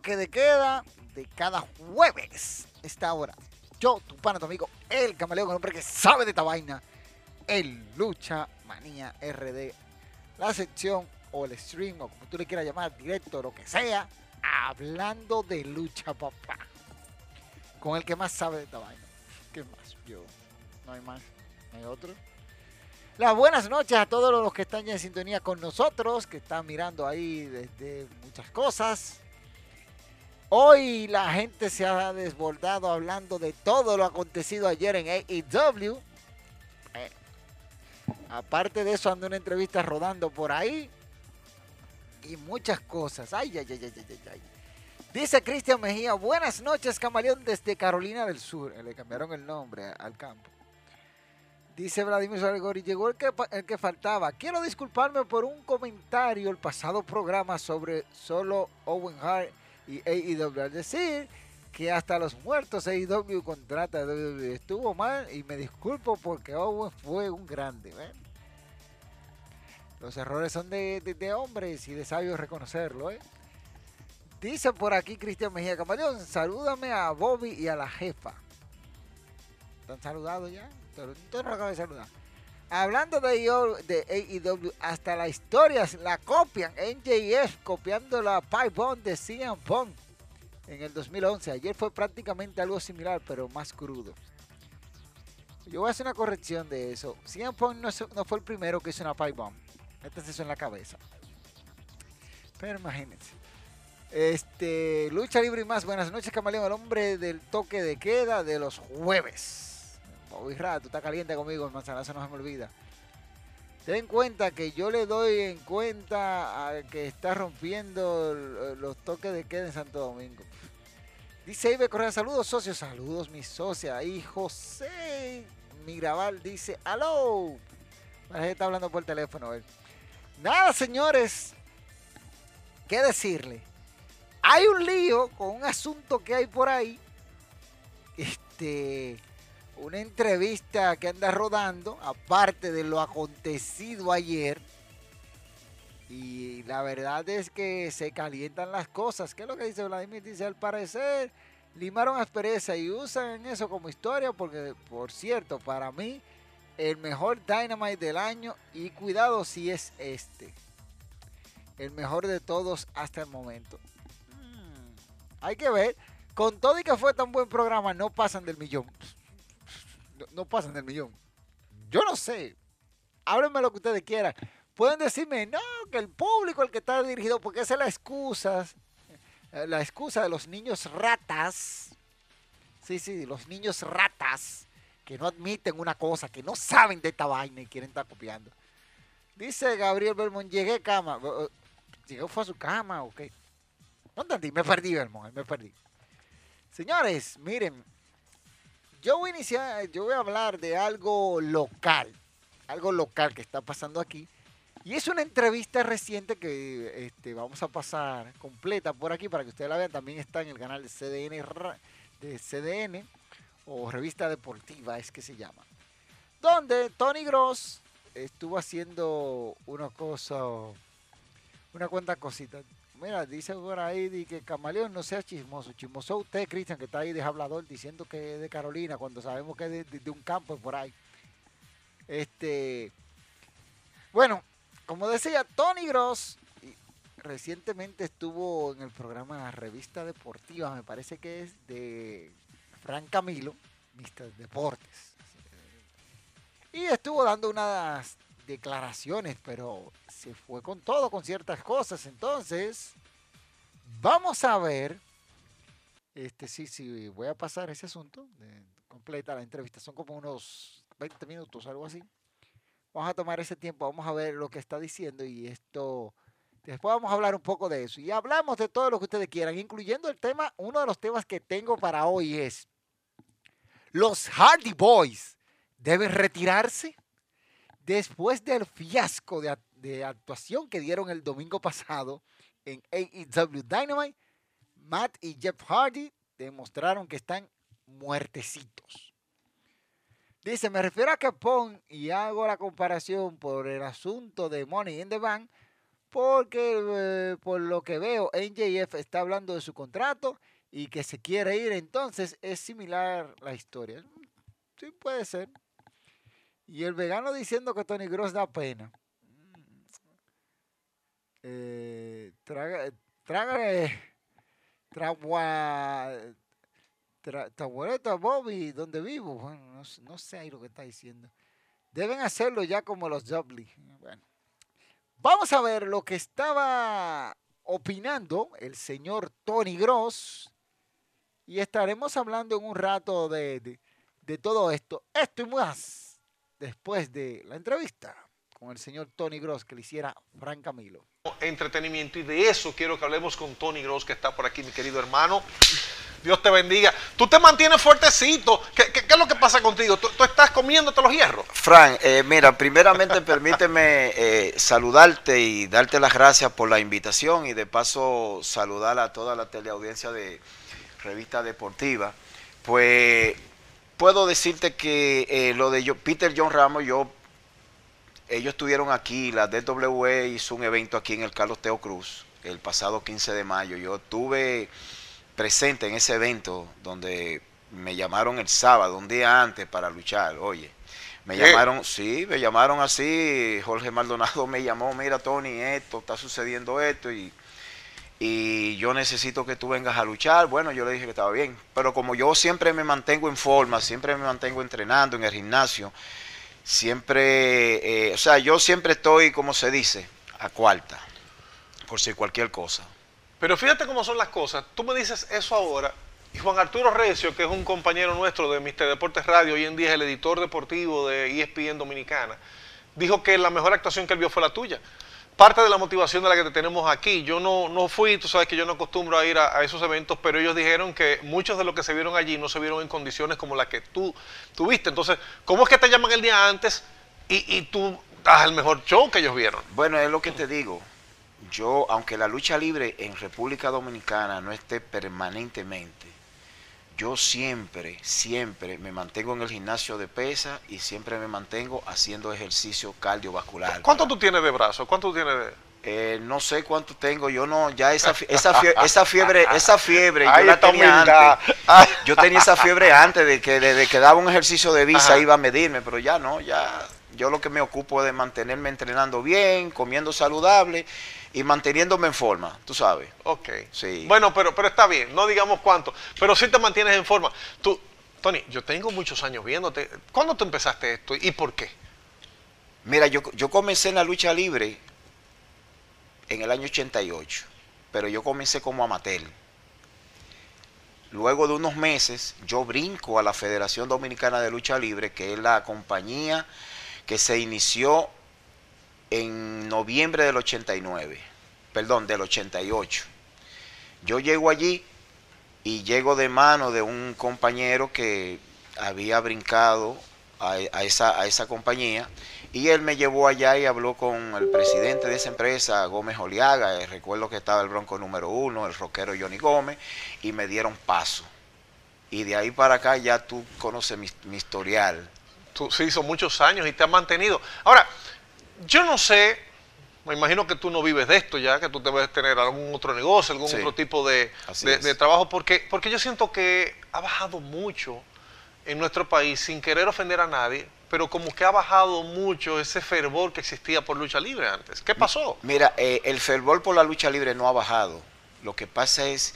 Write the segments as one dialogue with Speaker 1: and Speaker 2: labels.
Speaker 1: Que de queda de cada jueves, esta hora. Yo, tu pana, tu amigo, el camaleón, el hombre que sabe de esta vaina, el Lucha Manía RD. La sección o el stream, o como tú le quieras llamar, directo, lo que sea, hablando de lucha, papá. Con el que más sabe de esta vaina. ¿Qué más? Yo. No hay más. Hay otro. Las buenas noches a todos los que están ya en sintonía con nosotros, que están mirando ahí desde muchas cosas. Hoy la gente se ha desbordado hablando de todo lo acontecido ayer en AEW. Eh, aparte de eso, anda una entrevista rodando por ahí. Y muchas cosas. Ay, ay, ay, ay, ay, ay. Dice Cristian Mejía, buenas noches, camaleón desde Carolina del Sur. Le cambiaron el nombre al campo. Dice Vladimir Salgori, llegó el que, el que faltaba. Quiero disculparme por un comentario el pasado programa sobre solo Owen Hart y AEW. Al decir que hasta los muertos AEW contrata a WWE estuvo mal y me disculpo porque Owen fue un grande. Los errores son de, hombres y de sabios reconocerlo. ¿eh? Dice por aquí Cristian Mejía Camaleón, salúdame a Bobby y a la jefa. ¿Están saludados ya? Entonces no acabo de saludar. Hablando de, de AEW, hasta la historia la copian. NJF copiando la Pipe Bomb de CM Punk en el 2011. Ayer fue prácticamente algo similar, pero más crudo. Yo voy a hacer una corrección de eso. CM Punk no, fue el primero que hizo una Pipe Bomb. Este se hizo en la cabeza. Pero imagínense. Este, lucha libre y más. Buenas noches, camaleón. El hombre del toque de queda de los jueves. Bobby tú estás caliente conmigo, el manzanazo no se me olvida. Ten en cuenta que yo le doy en cuenta a que está rompiendo los toques de queda en Santo Domingo. Dice Ibe Correa, saludos socios, saludos mi socia. Y José Mirabal dice, aló. está hablando por teléfono. Nada, señores. ¿Qué decirle? Hay un lío con un asunto que hay por ahí. Este una entrevista que anda rodando, aparte de lo acontecido ayer. Y la verdad es que se calientan las cosas. ¿Qué es lo que dice Vladimir? Dice, al parecer, limaron aspereza y usan eso como historia porque, por cierto, para mí, el mejor Dynamite del año, y cuidado si es este, el mejor de todos hasta el momento. Hmm, hay que ver. Con todo y que fue tan buen programa, no pasan del millón no, pasan del millón. Yo no sé. Háblenme lo que ustedes quieran. Pueden decirme, no, que el público el que está dirigido, porque esa es la excusa, eh, la excusa de los niños ratas. Sí, sí, los niños ratas que no admiten una cosa, que no saben de esta vaina y quieren estar copiando. Dice Gabriel Belmont, llegué a cama. ¿Llegó fue a su cama o qué? No entendí, me perdí, Belmont, me perdí. Señores, miren, yo voy a iniciar, yo voy a hablar de algo local, algo local que está pasando aquí. Y es una entrevista reciente que este, vamos a pasar completa por aquí para que ustedes la vean. También está en el canal de CDN, de CDN o Revista Deportiva es que se llama. Donde Tony Gross estuvo haciendo una cosa, una cuanta cosita. Mira, dice por ahí que Camaleón no sea chismoso. Chismoso usted, Cristian, que está ahí de hablador diciendo que es de Carolina cuando sabemos que es de, un campo por ahí. Este, bueno, como decía, Tony Gross recientemente estuvo en el programa Revista Deportiva, me parece que es de Fran Camilo, Mr. Deportes. Y estuvo dando unas declaraciones, pero se fue con todo, con ciertas cosas. Entonces, vamos a ver. Este sí, sí, voy a pasar ese asunto. Completa la entrevista. Son como unos 20 minutos, algo así. Vamos a tomar ese tiempo, vamos a ver lo que está diciendo y esto. Después vamos a hablar un poco de eso. Y hablamos de todo lo que ustedes quieran, incluyendo el tema, uno de los temas que tengo para hoy es, ¿los Hardy Boys deben retirarse? Después del fiasco de, actuación que dieron el domingo pasado en AEW Dynamite, Matt y Jeff Hardy demostraron que están muertecitos. Dice, me refiero a Capone y hago la comparación por el asunto de Money in the Bank, porque eh, por lo que veo, NJF está hablando de su contrato y que se quiere ir, entonces es similar la historia. Sí, puede ser. Y el vegano diciendo que Tony Gross da pena. Eh, traga, traga, tragua, tra, Bobby, donde vivo. Bueno, no, sé ahí lo que está diciendo. Deben hacerlo ya como los Jubbly. Bueno, vamos a ver lo que estaba opinando el señor Tony Gross. Y estaremos hablando en un rato de, de, de todo esto. Esto y más después de la entrevista con el señor Tony Gross que le hiciera Frank Camilo.
Speaker 2: Entretenimiento y de eso quiero que hablemos con Tony Gross que está por aquí, mi querido hermano. Dios te bendiga. Tú te mantienes fuertecito. ¿Qué, qué, es lo que pasa contigo? ¿Tú, estás comiéndote los hierros?
Speaker 3: Frank, eh, mira, primeramente permíteme eh, saludarte y darte las gracias por la invitación y de paso saludar a toda la teleaudiencia de Revista Deportiva. Pues puedo decirte que eh, lo de yo, Peter John Ramos, yo, ellos estuvieron aquí, la DWE hizo un evento aquí en el Carlos Teo Cruz el pasado 15 de mayo. Yo estuve presente en ese evento donde me llamaron el sábado, un día antes, para luchar. Oye, me llamaron, sí, me llamaron así. Jorge Maldonado me llamó, mira Tony, esto, está sucediendo esto y y yo necesito que tú vengas a luchar. Bueno, yo le dije que estaba bien, pero como yo siempre me mantengo en forma, siempre me mantengo entrenando en el gimnasio, siempre, eh, o sea, yo siempre estoy, como se dice, a cuarta, por si cualquier cosa.
Speaker 2: Pero fíjate cómo son las cosas. Tú me dices eso ahora, y Juan Arturo Recio, que es un compañero nuestro de Mister Deportes Radio, hoy en día es el editor deportivo de ESPN Dominicana, dijo que la mejor actuación que él vio fue la tuya parte de la motivación de la que te tenemos aquí. Yo no, no fui, tú sabes que yo no acostumbro a ir a, esos eventos, pero ellos dijeron que muchos de los que se vieron allí no se vieron en condiciones como las que tú tuviste. Entonces, ¿cómo es que te llaman el día antes y, y tú das el mejor show que ellos vieron?
Speaker 3: Bueno, es lo que te digo. Yo, aunque la lucha libre en República Dominicana no esté permanentemente, yo siempre, siempre me mantengo en el gimnasio de pesa y siempre me mantengo haciendo ejercicio cardiovascular.
Speaker 2: ¿Cuánto tú tienes de brazo? ¿Cuánto tú tienes de...?
Speaker 3: Eh, no sé cuánto tengo, yo no, ya esa, esa, fiebre, esa fiebre, esa fiebre yo la tenía antes. Yo tenía esa fiebre antes de que, de, que daba un ejercicio de visa iba a medirme, pero ya no, ya yo lo que me ocupo es de mantenerme entrenando bien, comiendo saludable y manteniéndome en forma, tú sabes.
Speaker 2: Ok. Sí. Bueno, pero, pero está bien, no digamos cuánto, pero sí te mantienes en forma. Tú, Tony, yo tengo muchos años viéndote. ¿Cuándo tú empezaste esto y por qué?
Speaker 3: Mira, yo, yo comencé en la lucha libre en el año 88, pero yo comencé como amateur. Luego de unos meses, yo brinco a la Federación Dominicana de Lucha Libre, que es la compañía que se inició en noviembre del 89, perdón, del 88. Yo llego allí y llego de mano de un compañero que había brincado a, esa, a esa compañía y él me llevó allá y habló con el presidente de esa empresa, Gómez Oliaga, eh, recuerdo que estaba el bronco número uno, el rockero Johnny Gómez, y me dieron paso. Y de ahí para acá ya tú conoces mi, historial.
Speaker 2: Tú sí, son muchos años y te has mantenido. Ahora, yo no sé Me imagino que tú no vives de esto ya, que tú debes tener algún otro negocio, algún
Speaker 3: Sí.
Speaker 2: otro tipo de, trabajo, porque, porque yo siento que ha bajado mucho en nuestro país, sin querer ofender a nadie, pero como que ha bajado mucho ese fervor que existía por lucha libre antes. ¿Qué pasó?
Speaker 3: Mira, eh, el fervor por la lucha libre no ha bajado. Lo que pasa es,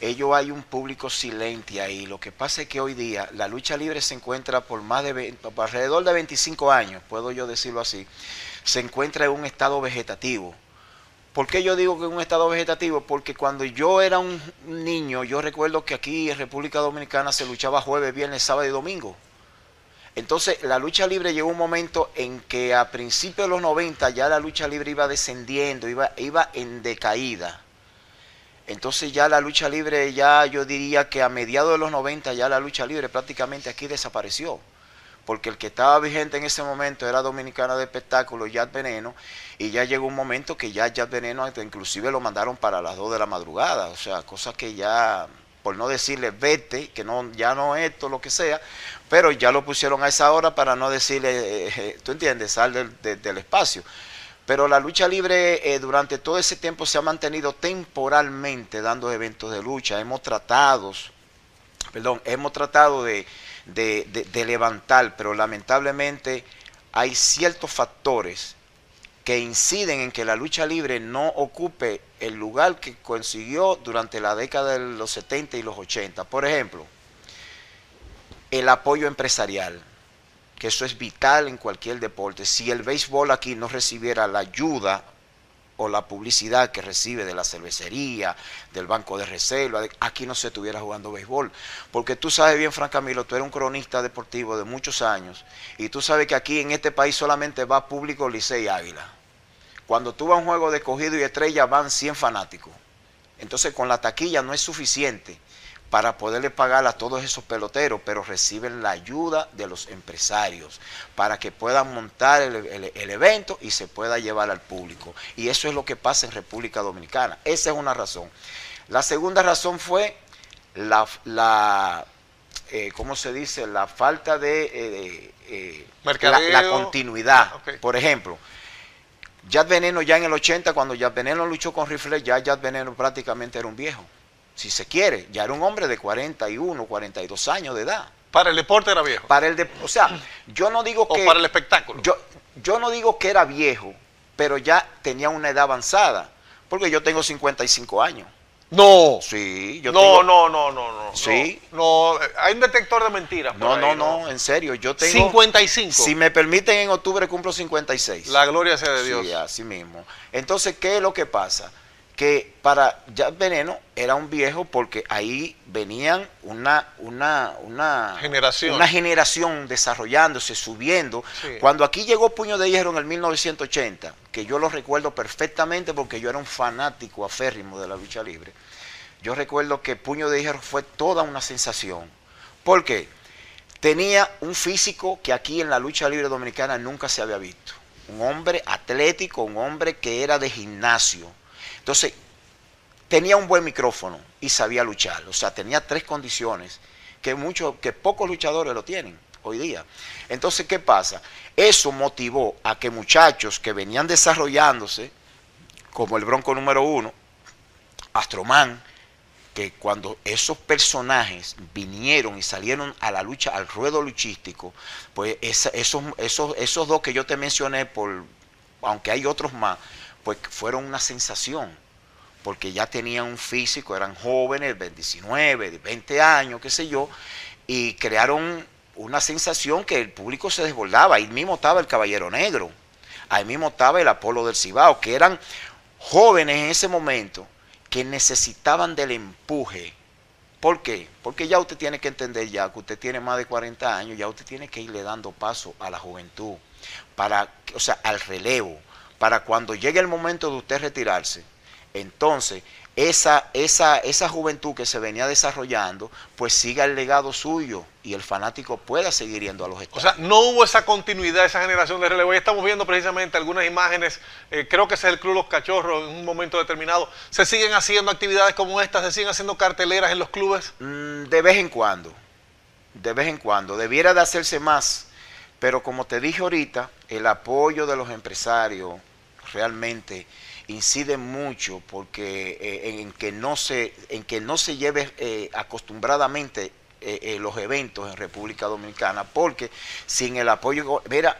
Speaker 3: ello hay un público silente ahí. Lo que pasa es que hoy día la lucha libre se encuentra por más de ve- por alrededor de 25 años, puedo yo decirlo así, se encuentra en un estado vegetativo. ¿Por qué yo digo que es un estado vegetativo? Porque cuando yo era un niño, yo recuerdo que aquí en República Dominicana se luchaba jueves, viernes, sábado y domingo. Entonces, la lucha libre llegó un momento en que a principios de los 90 ya la lucha libre iba descendiendo, iba, iba en decaída. Entonces ya la lucha libre, ya yo diría que a mediados de los 90 ya la lucha libre prácticamente aquí desapareció. Porque el que estaba vigente en ese momento era Dominicana de Espectáculo, Yad Veneno, y ya llegó un momento que ya Yad Veneno inclusive lo mandaron para las 2 de la madrugada. O sea, cosas que ya, por no decirle vete, que no, ya no esto, lo que sea, pero ya lo pusieron a esa hora para no decirle, eh, eh, tú entiendes, sal del, de- del espacio. Pero la lucha libre eh, durante todo ese tiempo se ha mantenido temporalmente dando eventos de lucha. Hemos tratado, perdón, hemos tratado de, de- levantar, pero lamentablemente hay ciertos factores que inciden en que la lucha libre no ocupe el lugar que consiguió durante la década de los 70 y los 80. Por ejemplo, el apoyo empresarial, que eso es vital en cualquier deporte. Si el béisbol aquí no recibiera la ayuda o la publicidad que recibe de la cervecería, del banco de reserva, de- aquí no se estuviera jugando béisbol. Porque tú sabes bien, Fran Camilo, tú eres un cronista deportivo de muchos años y tú sabes que aquí en este país solamente va público Licey Águila. Cuando tú vas a un juego de cogido y estrella van 100 fanáticos. Entonces con la taquilla no es suficiente para poderle pagar a todos esos peloteros, pero reciben la ayuda de los empresarios para que puedan montar el, el- el evento y se pueda llevar al público. Y eso es lo que pasa en República Dominicana. Esa es una razón. La segunda razón fue la, la eh, ¿cómo se dice? La falta de eh, eh, la, continuidad. Por ejemplo, Yad Veneno ya en el 80, cuando Yad Veneno luchó con Rifle, ya Yad Veneno prácticamente era un viejo. Si se quiere, ya era un hombre de 41, 42 años de edad.
Speaker 2: Para el deporte era viejo.
Speaker 3: Para el de, o sea, yo no digo
Speaker 2: O
Speaker 3: que
Speaker 2: para el espectáculo.
Speaker 3: yo, yo no digo que era viejo, pero ya tenía una edad avanzada, porque yo tengo 55 años.
Speaker 2: no.
Speaker 3: Sí, yo
Speaker 2: no,
Speaker 3: tengo
Speaker 2: no, no, no, no.
Speaker 3: Sí.
Speaker 2: No, no, hay un detector de mentiras.
Speaker 3: No,
Speaker 2: ahí,
Speaker 3: no, no, en serio, yo tengo
Speaker 2: 55.
Speaker 3: Si me permiten en octubre cumplo 56.
Speaker 2: La gloria sea de Dios.
Speaker 3: Sí, así mismo. Entonces, ¿qué es lo que pasa? Que para Jack Veneno era un viejo porque ahí venían una, una, una
Speaker 2: Generación.
Speaker 3: una generación desarrollándose, subiendo.
Speaker 2: Sí.
Speaker 3: Cuando aquí llegó Puño de Hierro en el 1980, que yo lo recuerdo perfectamente porque yo era un fanático aférrimo de la lucha libre, yo recuerdo que Puño de Hierro fue toda una sensación. ¿Por qué? Tenía un físico que aquí en la lucha libre dominicana nunca se había visto. Un hombre atlético, un hombre que era de gimnasio. Entonces, tenía un buen micrófono y sabía luchar. O sea, tenía tres condiciones que, muchos, que pocos luchadores lo tienen hoy día. Entonces, ¿qué pasa? Eso motivó a que muchachos que venían desarrollándose, como el Bronco número uno, Astroman, que cuando esos personajes vinieron y salieron a la lucha, al ruedo luchístico, pues esos, esos, esos dos que yo te mencioné, por, aunque hay otros más, pues fueron una sensación, porque ya tenían un físico, eran jóvenes, de 19, de 20 años, qué sé yo, y crearon una sensación que el público se desbordaba. Ahí mismo estaba el Caballero Negro, ahí mismo estaba el Apolo del Cibao, que eran jóvenes en ese momento que necesitaban del empuje. ¿Por qué? Porque ya usted tiene que entender ya que usted tiene más de 40 años, ya usted tiene que irle dando paso a la juventud, para, o sea, al relevo, para cuando llegue el momento de usted retirarse, entonces esa, esa, esa juventud que se venía desarrollando, pues siga el legado suyo y el fanático pueda seguir yendo a los
Speaker 2: O
Speaker 3: estadios.
Speaker 2: sea, no hubo esa continuidad, esa generación de relevo. Y estamos viendo precisamente algunas imágenes, eh, creo que ese es el Club Los Cachorros en un momento determinado. ¿Se siguen haciendo actividades como estas? ¿Se siguen haciendo carteleras en los clubes?
Speaker 3: Mm, de vez en cuando, de vez en cuando, debiera de hacerse más, pero como te dije ahorita, el apoyo de los empresarios realmente incide mucho porque eh, en que no se en que no se lleve eh, acostumbradamente eh, los eventos en República Dominicana porque sin el apoyo mira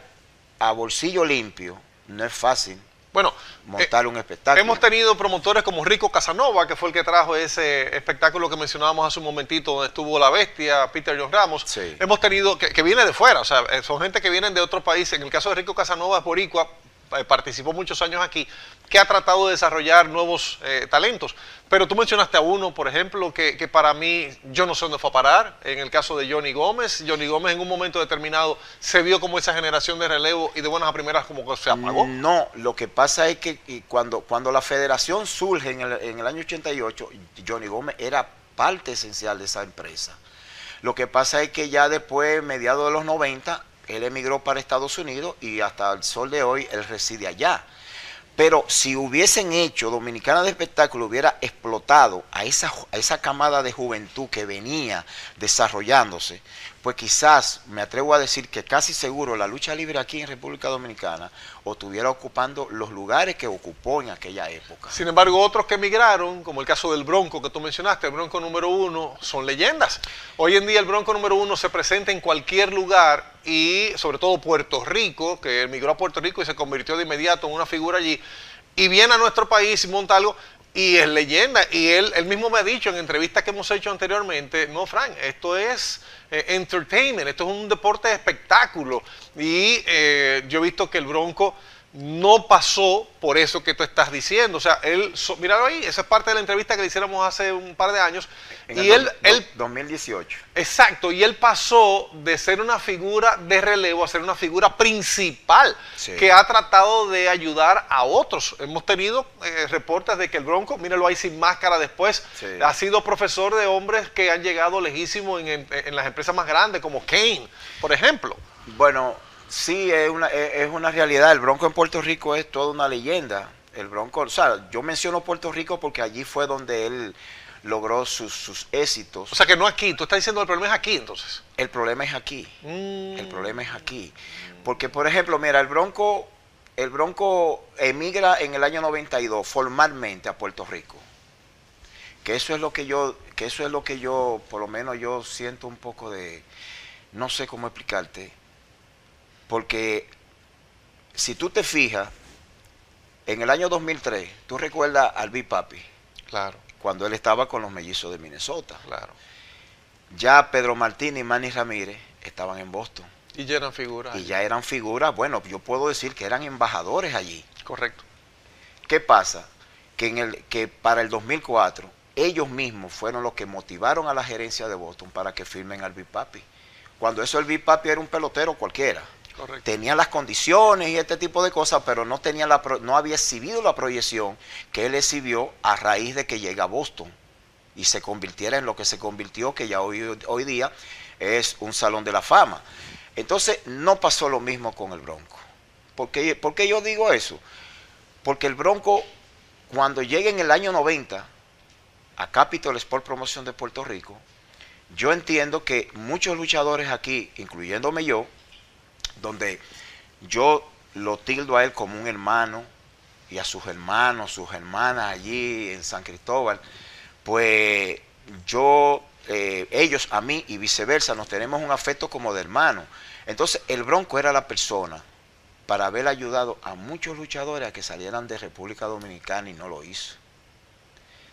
Speaker 3: a bolsillo limpio no es fácil
Speaker 2: bueno,
Speaker 3: montar un espectáculo.
Speaker 2: Hemos tenido promotores como Rico Casanova, que fue el que trajo ese espectáculo que mencionábamos hace un momentito, donde estuvo La Bestia, Peter John Ramos. Hemos tenido, que, que, viene de fuera, o sea, son gente que vienen de otros países. En el caso de Rico Casanova es boricua, eh, participó muchos años aquí, que ha tratado de desarrollar nuevos eh, talentos. Pero tú mencionaste a uno, por ejemplo, que, para mí yo no sé dónde fue a parar. En el caso de Johnny Gómez, Johnny Gómez en un momento determinado se vio como esa generación de relevo y de buenas a primeras como que se apagó.
Speaker 3: No, lo que pasa es que cuando, cuando la federación surge en el, en el año 88, Johnny Gómez era parte esencial de esa empresa. Lo que pasa es que ya después, mediados de los 90, él emigró para Estados Unidos y hasta el sol de hoy él reside allá. Pero si hubiesen hecho Dominicana de Espectáculo, hubiera explotado a esa, a esa camada de juventud que venía desarrollándose, pues quizás me atrevo a decir que casi seguro la lucha libre aquí en República Dominicana o estuviera ocupando los lugares que ocupó en aquella época.
Speaker 2: Sin embargo, otros que emigraron, como el caso del Bronco que tú mencionaste, el Bronco número uno, son leyendas. Hoy en día el Bronco número uno se presenta en cualquier lugar y sobre todo Puerto Rico, que emigró a Puerto Rico y se convirtió de inmediato en una figura allí, y viene a nuestro país y monta algo y es leyenda. Y él, él mismo me ha dicho en entrevistas que hemos hecho anteriormente, no, Frank, esto es eh, entertainment, esto es un deporte de espectáculo. Y eh, yo he visto que el Bronco no pasó por eso que tú estás diciendo. O sea, él, míralo ahí, esa es parte de la entrevista que le hiciéramos hace un par de años.
Speaker 3: y él, él, 2018.
Speaker 2: Exacto, y él pasó de ser una figura de relevo a ser una figura principal que ha tratado de ayudar a otros. Hemos tenido eh, reportes de que el Bronco, míralo ahí sin máscara después, ha sido profesor de hombres que han llegado lejísimo en, en las empresas más grandes, como Kane, por ejemplo.
Speaker 3: Bueno, Sí, es una, es una realidad. El Bronco en Puerto Rico es toda una leyenda. El Bronco, o sea, yo menciono Puerto Rico porque allí fue donde él logró sus, éxitos.
Speaker 2: O sea, que no aquí. Tú estás diciendo el problema es aquí, entonces.
Speaker 3: El problema es aquí. Mm. El problema es aquí. Porque, por ejemplo, mira, el Bronco, el Bronco emigra en el año 92 formalmente a Puerto Rico. Que eso es lo que yo, que eso es lo que yo, por lo menos yo siento un poco de, no sé cómo explicarte porque si tú te fijas, en el año 2003, tú recuerdas al Big Papi.
Speaker 2: Claro.
Speaker 3: Cuando él estaba con los mellizos de Minnesota.
Speaker 2: Claro.
Speaker 3: Ya Pedro Martín y Manny Ramírez estaban en Boston.
Speaker 2: Y ya eran figuras.
Speaker 3: Y ya eran figuras, bueno, yo puedo decir que eran embajadores allí.
Speaker 2: Correcto.
Speaker 3: ¿Qué pasa? Que, en el, que para el 2004 ellos mismos fueron los que motivaron a la gerencia de Boston para que firmen al Big Papi. Cuando eso el Big Papi era un pelotero cualquiera. Tenía las condiciones y este tipo de cosas, pero no, tenía la, no había exhibido la proyección que él exhibió a raíz de que llega a Boston y se convirtiera en lo que se convirtió, que ya hoy, hoy día es un salón de la fama. Entonces no pasó lo mismo con el Bronco. ¿Por qué, ¿Por qué yo digo eso? Porque el Bronco, cuando llega en el año 90 a Capitol Sport Promoción de Puerto Rico, yo entiendo que muchos luchadores aquí, incluyéndome yo, donde yo lo tildo a él como un hermano y a sus hermanos, sus hermanas allí en San Cristóbal, pues yo, eh, ellos a mí y viceversa, nos tenemos un afecto como de hermano. Entonces el Bronco era la persona para haber ayudado a muchos luchadores a que salieran de República Dominicana y no lo hizo.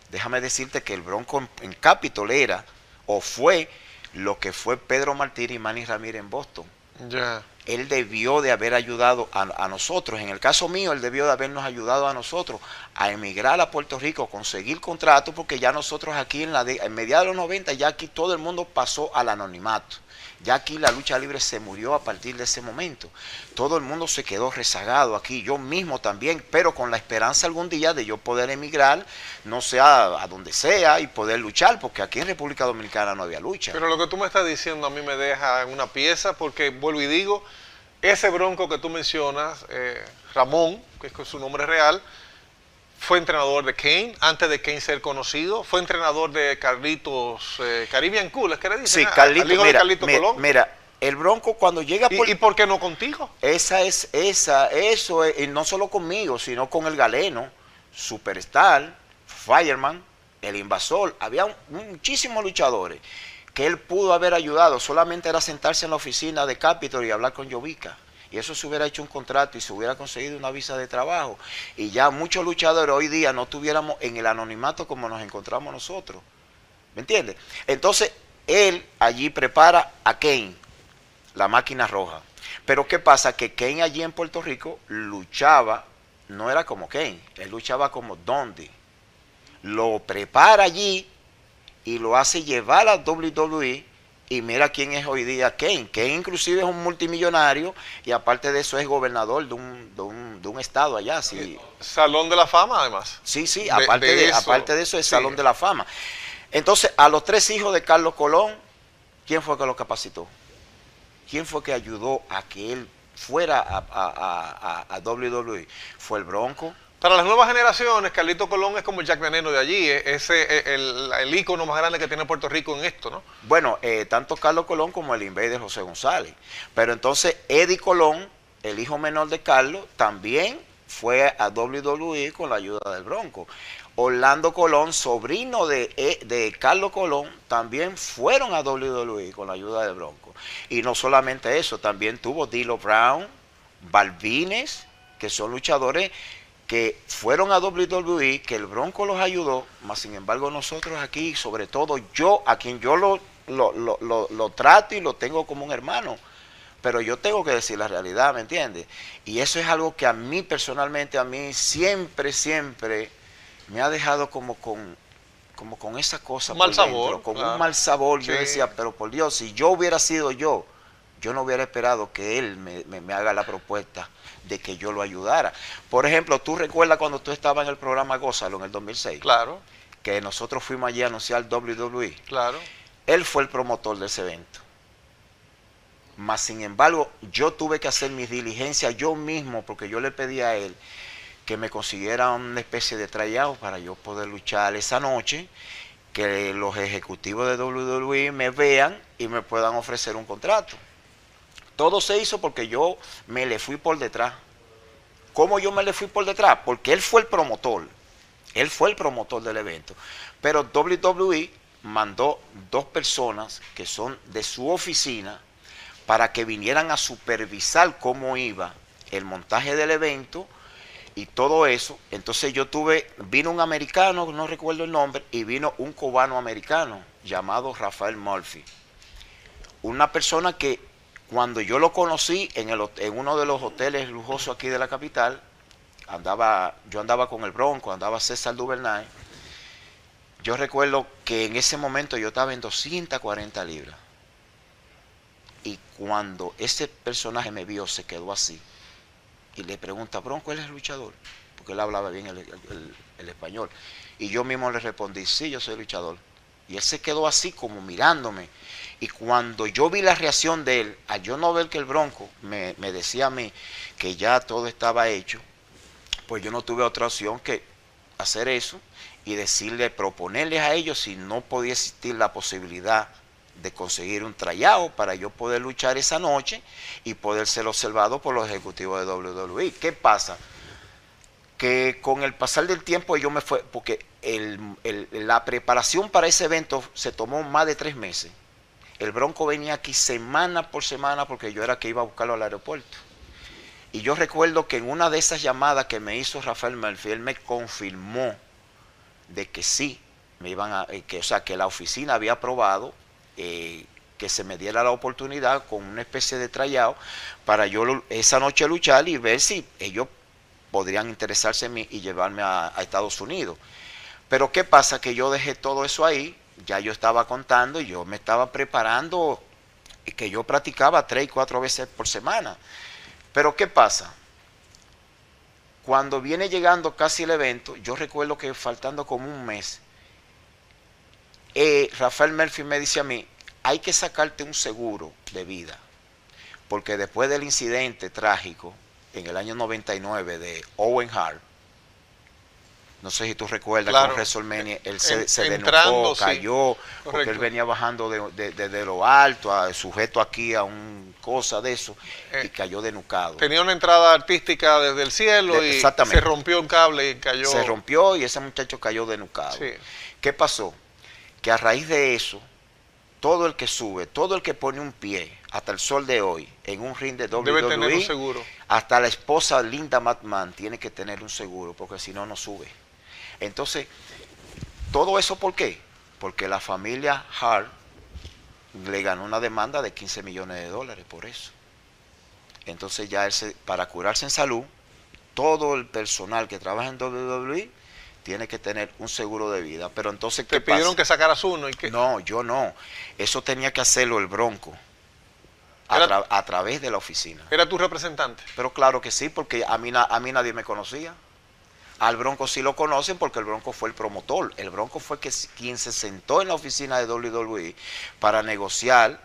Speaker 3: Déjame decirte que el Bronco en, Capitol era o fue lo que fue Pedro Martínez y Manny Ramírez en Boston.
Speaker 2: Ya
Speaker 3: él debió de haber ayudado a, nosotros. En el caso mío, él debió de habernos ayudado a nosotros a emigrar a Puerto Rico, conseguir contrato, porque ya nosotros aquí en, la en mediados de los 90, ya aquí todo el mundo pasó al anonimato. Ya aquí la lucha libre se murió a partir de ese momento. Todo el mundo se quedó rezagado aquí, yo mismo también, pero con la esperanza algún día de yo poder emigrar, no sea a donde sea, y poder luchar, porque aquí en República Dominicana no había lucha.
Speaker 2: Pero lo que tú me estás diciendo a mí me deja en una pieza, porque vuelvo y digo, ese bronco que tú mencionas, eh, Ramón, que es su nombre real, fue entrenador de Kane, antes de Kane ser conocido, fue entrenador de Carlitos, eh, Caribbean Cool, ¿es que le dicen?
Speaker 3: Sí, Carlitos, mira, mira, el Bronco cuando llega
Speaker 2: ¿Y,
Speaker 3: por...
Speaker 2: y por qué no contigo?
Speaker 3: Esa es, esa, eso es, y no solo conmigo, sino con el Galeno, Superstar, Fireman, el Invasor. Había un- muchísimos luchadores que él pudo haber ayudado. Solamente era sentarse en la oficina de Capitol y hablar con Jovica. Y eso se hubiera hecho un contrato y se hubiera conseguido una visa de trabajo. Y ya muchos luchadores hoy día no estuviéramos en el anonimato como nos encontramos nosotros. ¿Me entiendes? Entonces, él allí prepara a Kane, la máquina roja. Pero ¿qué pasa? Que Kane allí en Puerto Rico luchaba, no era como Kane, él luchaba como Dundee. Lo prepara allí y lo hace llevar a WWE y mira quién es hoy día Kane. Kane inclusive es un multimillonario y aparte de eso es gobernador de un, de un, de un estado allá. Sí,
Speaker 2: Salón de la Fama, además.
Speaker 3: sí, sí aparte,
Speaker 2: de
Speaker 3: de,
Speaker 2: eso,
Speaker 3: aparte de eso es
Speaker 2: sí.
Speaker 3: Salón de la Fama. Entonces, a los tres hijos de Carlos Colón, ¿quién fue que lo capacitó? ¿Quién fue que ayudó a que él fuera a, a- a- a- a WWE? Fue el Bronco.
Speaker 2: Para las nuevas generaciones, Carlito Colón es como el Jack Veneno de allí, es ese es el, el ícono más grande que tiene Puerto Rico en esto, ¿no?
Speaker 3: Bueno, eh, tanto Carlos Colón como el Invader José González. Pero entonces Eddie Colón, el hijo menor de Carlos, también fue a WWE con la ayuda del Bronco. Orlando Colón, sobrino de, eh, de Carlos Colón, también fueron a WWE con la ayuda del Bronco. Y no solamente eso, también tuvo Dilo Brown, Balvines, que son luchadores que fueron a WWE, que el Bronco los ayudó, más sin embargo nosotros aquí, sobre todo yo, a quien yo lo, lo, lo- lo- trato y lo tengo como un hermano, pero yo tengo que decir la realidad, ¿me entiendes? Y eso es algo que a mí personalmente, a mí siempre, siempre me ha dejado como con, como con esa cosa.
Speaker 2: Mal
Speaker 3: por
Speaker 2: sabor,
Speaker 3: dentro, con
Speaker 2: claro.
Speaker 3: un mal sabor. Yo decía, pero por Dios, si yo hubiera sido yo, yo no hubiera esperado que él me, me- me haga la propuesta de que yo lo ayudara. Por ejemplo, tú recuerdas cuando tú estabas en el programa Gózalo en el 2006,
Speaker 2: Claro,
Speaker 3: que nosotros fuimos allí a anunciar WWE.
Speaker 2: claro.
Speaker 3: Él fue el promotor de ese evento. Mas, sin embargo, yo tuve que hacer mis diligencias yo mismo, porque yo le pedí a él que me consiguiera una especie de tryout para yo poder luchar esa noche, que los ejecutivos de WWE me vean y me puedan ofrecer un contrato. Todo se hizo porque yo me le fui por detrás. ¿Cómo yo me le fui por detrás? Porque él fue el promotor. Él fue el promotor del evento. Pero WWE mandó dos personas que son de su oficina para que vinieran a supervisar cómo iba el montaje del evento y todo eso. Entonces yo tuve, vino un americano, no recuerdo el nombre, y vino un cubano americano llamado Rafael Murphy. Una persona que cuando yo lo conocí en, uno de los hoteles lujosos aquí de la capital, andaba, yo andaba con el Bronco, andaba César Duvernay. Yo recuerdo que en ese momento yo estaba en 240 libras. Y cuando ese personaje me vio, se quedó así. Y le pregunta, Bronco, ¿él es luchador? Porque él hablaba bien el- el español. Y yo mismo le respondí, sí, yo soy luchador. Y él se quedó así como mirándome. Y cuando yo vi la reacción de él, al yo no ver que el Bronco me, decía a mí que ya todo estaba hecho, pues yo no tuve otra opción que hacer eso y decirle, proponerles a ellos si no podía existir la posibilidad de conseguir un trayado para yo poder luchar esa noche y poder ser observado por los ejecutivos de WWE. ¿Qué pasa? Que con el pasar del tiempo yo me fue, porque la preparación para ese evento se tomó más de tres meses. El Bronco venía aquí semana por semana porque yo era que iba a buscarlo al aeropuerto. Y yo recuerdo que en una de esas llamadas que me hizo Rafael Murphy, él me confirmó de que sí, me iban a, eh, que, o sea, que la oficina había aprobado eh, que se me diera la oportunidad con una especie de tryout para yo esa noche luchar y ver si ellos podrían interesarse en mí y llevarme a, a Estados Unidos. Pero ¿qué pasa? Que yo dejé todo eso ahí, ya yo estaba contando y yo me estaba preparando que yo practicaba tres y cuatro veces por semana. Pero ¿qué pasa? Cuando viene llegando casi el evento, yo recuerdo que faltando como un mes, eh, Rafael Murphy me dice a mí, hay que sacarte un seguro de vida, porque después del incidente trágico en el año 99 de Owen Hart, No sé si tú recuerdas
Speaker 2: Claro.
Speaker 3: con WrestleMania, él se, se
Speaker 2: sí.
Speaker 3: cayó, porque él venía bajando de, de- de- de lo alto, a- sujeto aquí a un cosa de eso,
Speaker 2: Eh,
Speaker 3: y cayó denucado.
Speaker 2: Tenía una entrada artística desde el cielo y se rompió un cable y cayó.
Speaker 3: Se rompió y ese muchacho cayó denucado.
Speaker 2: Sí.
Speaker 3: ¿Qué pasó? Que a raíz de eso, todo el que sube, todo el que pone un pie hasta el sol de hoy en un ring de WWE,
Speaker 2: Debe tener un seguro.
Speaker 3: hasta la esposa Linda McMahon tiene que tener un seguro porque si no, no sube. Entonces, ¿todo eso por qué? Porque la familia Hart le ganó una demanda de 15 millones de dólares por eso. Entonces ya él se- para curarse en salud, todo el personal que trabaja en WWE tiene que tener un seguro de vida. Pero entonces, ¿qué
Speaker 2: Te pidieron que sacaras uno y que.
Speaker 3: No, yo no. Eso tenía que hacerlo el Bronco. A,
Speaker 2: Era-
Speaker 3: tra- a través de la oficina.
Speaker 2: Era tu representante.
Speaker 3: Pero claro que sí, porque a mí, na- a mí nadie me conocía. Al Bronco sí lo conocen porque el Bronco fue el promotor. El Bronco fue que, quien se sentó en la oficina de WWE para negociar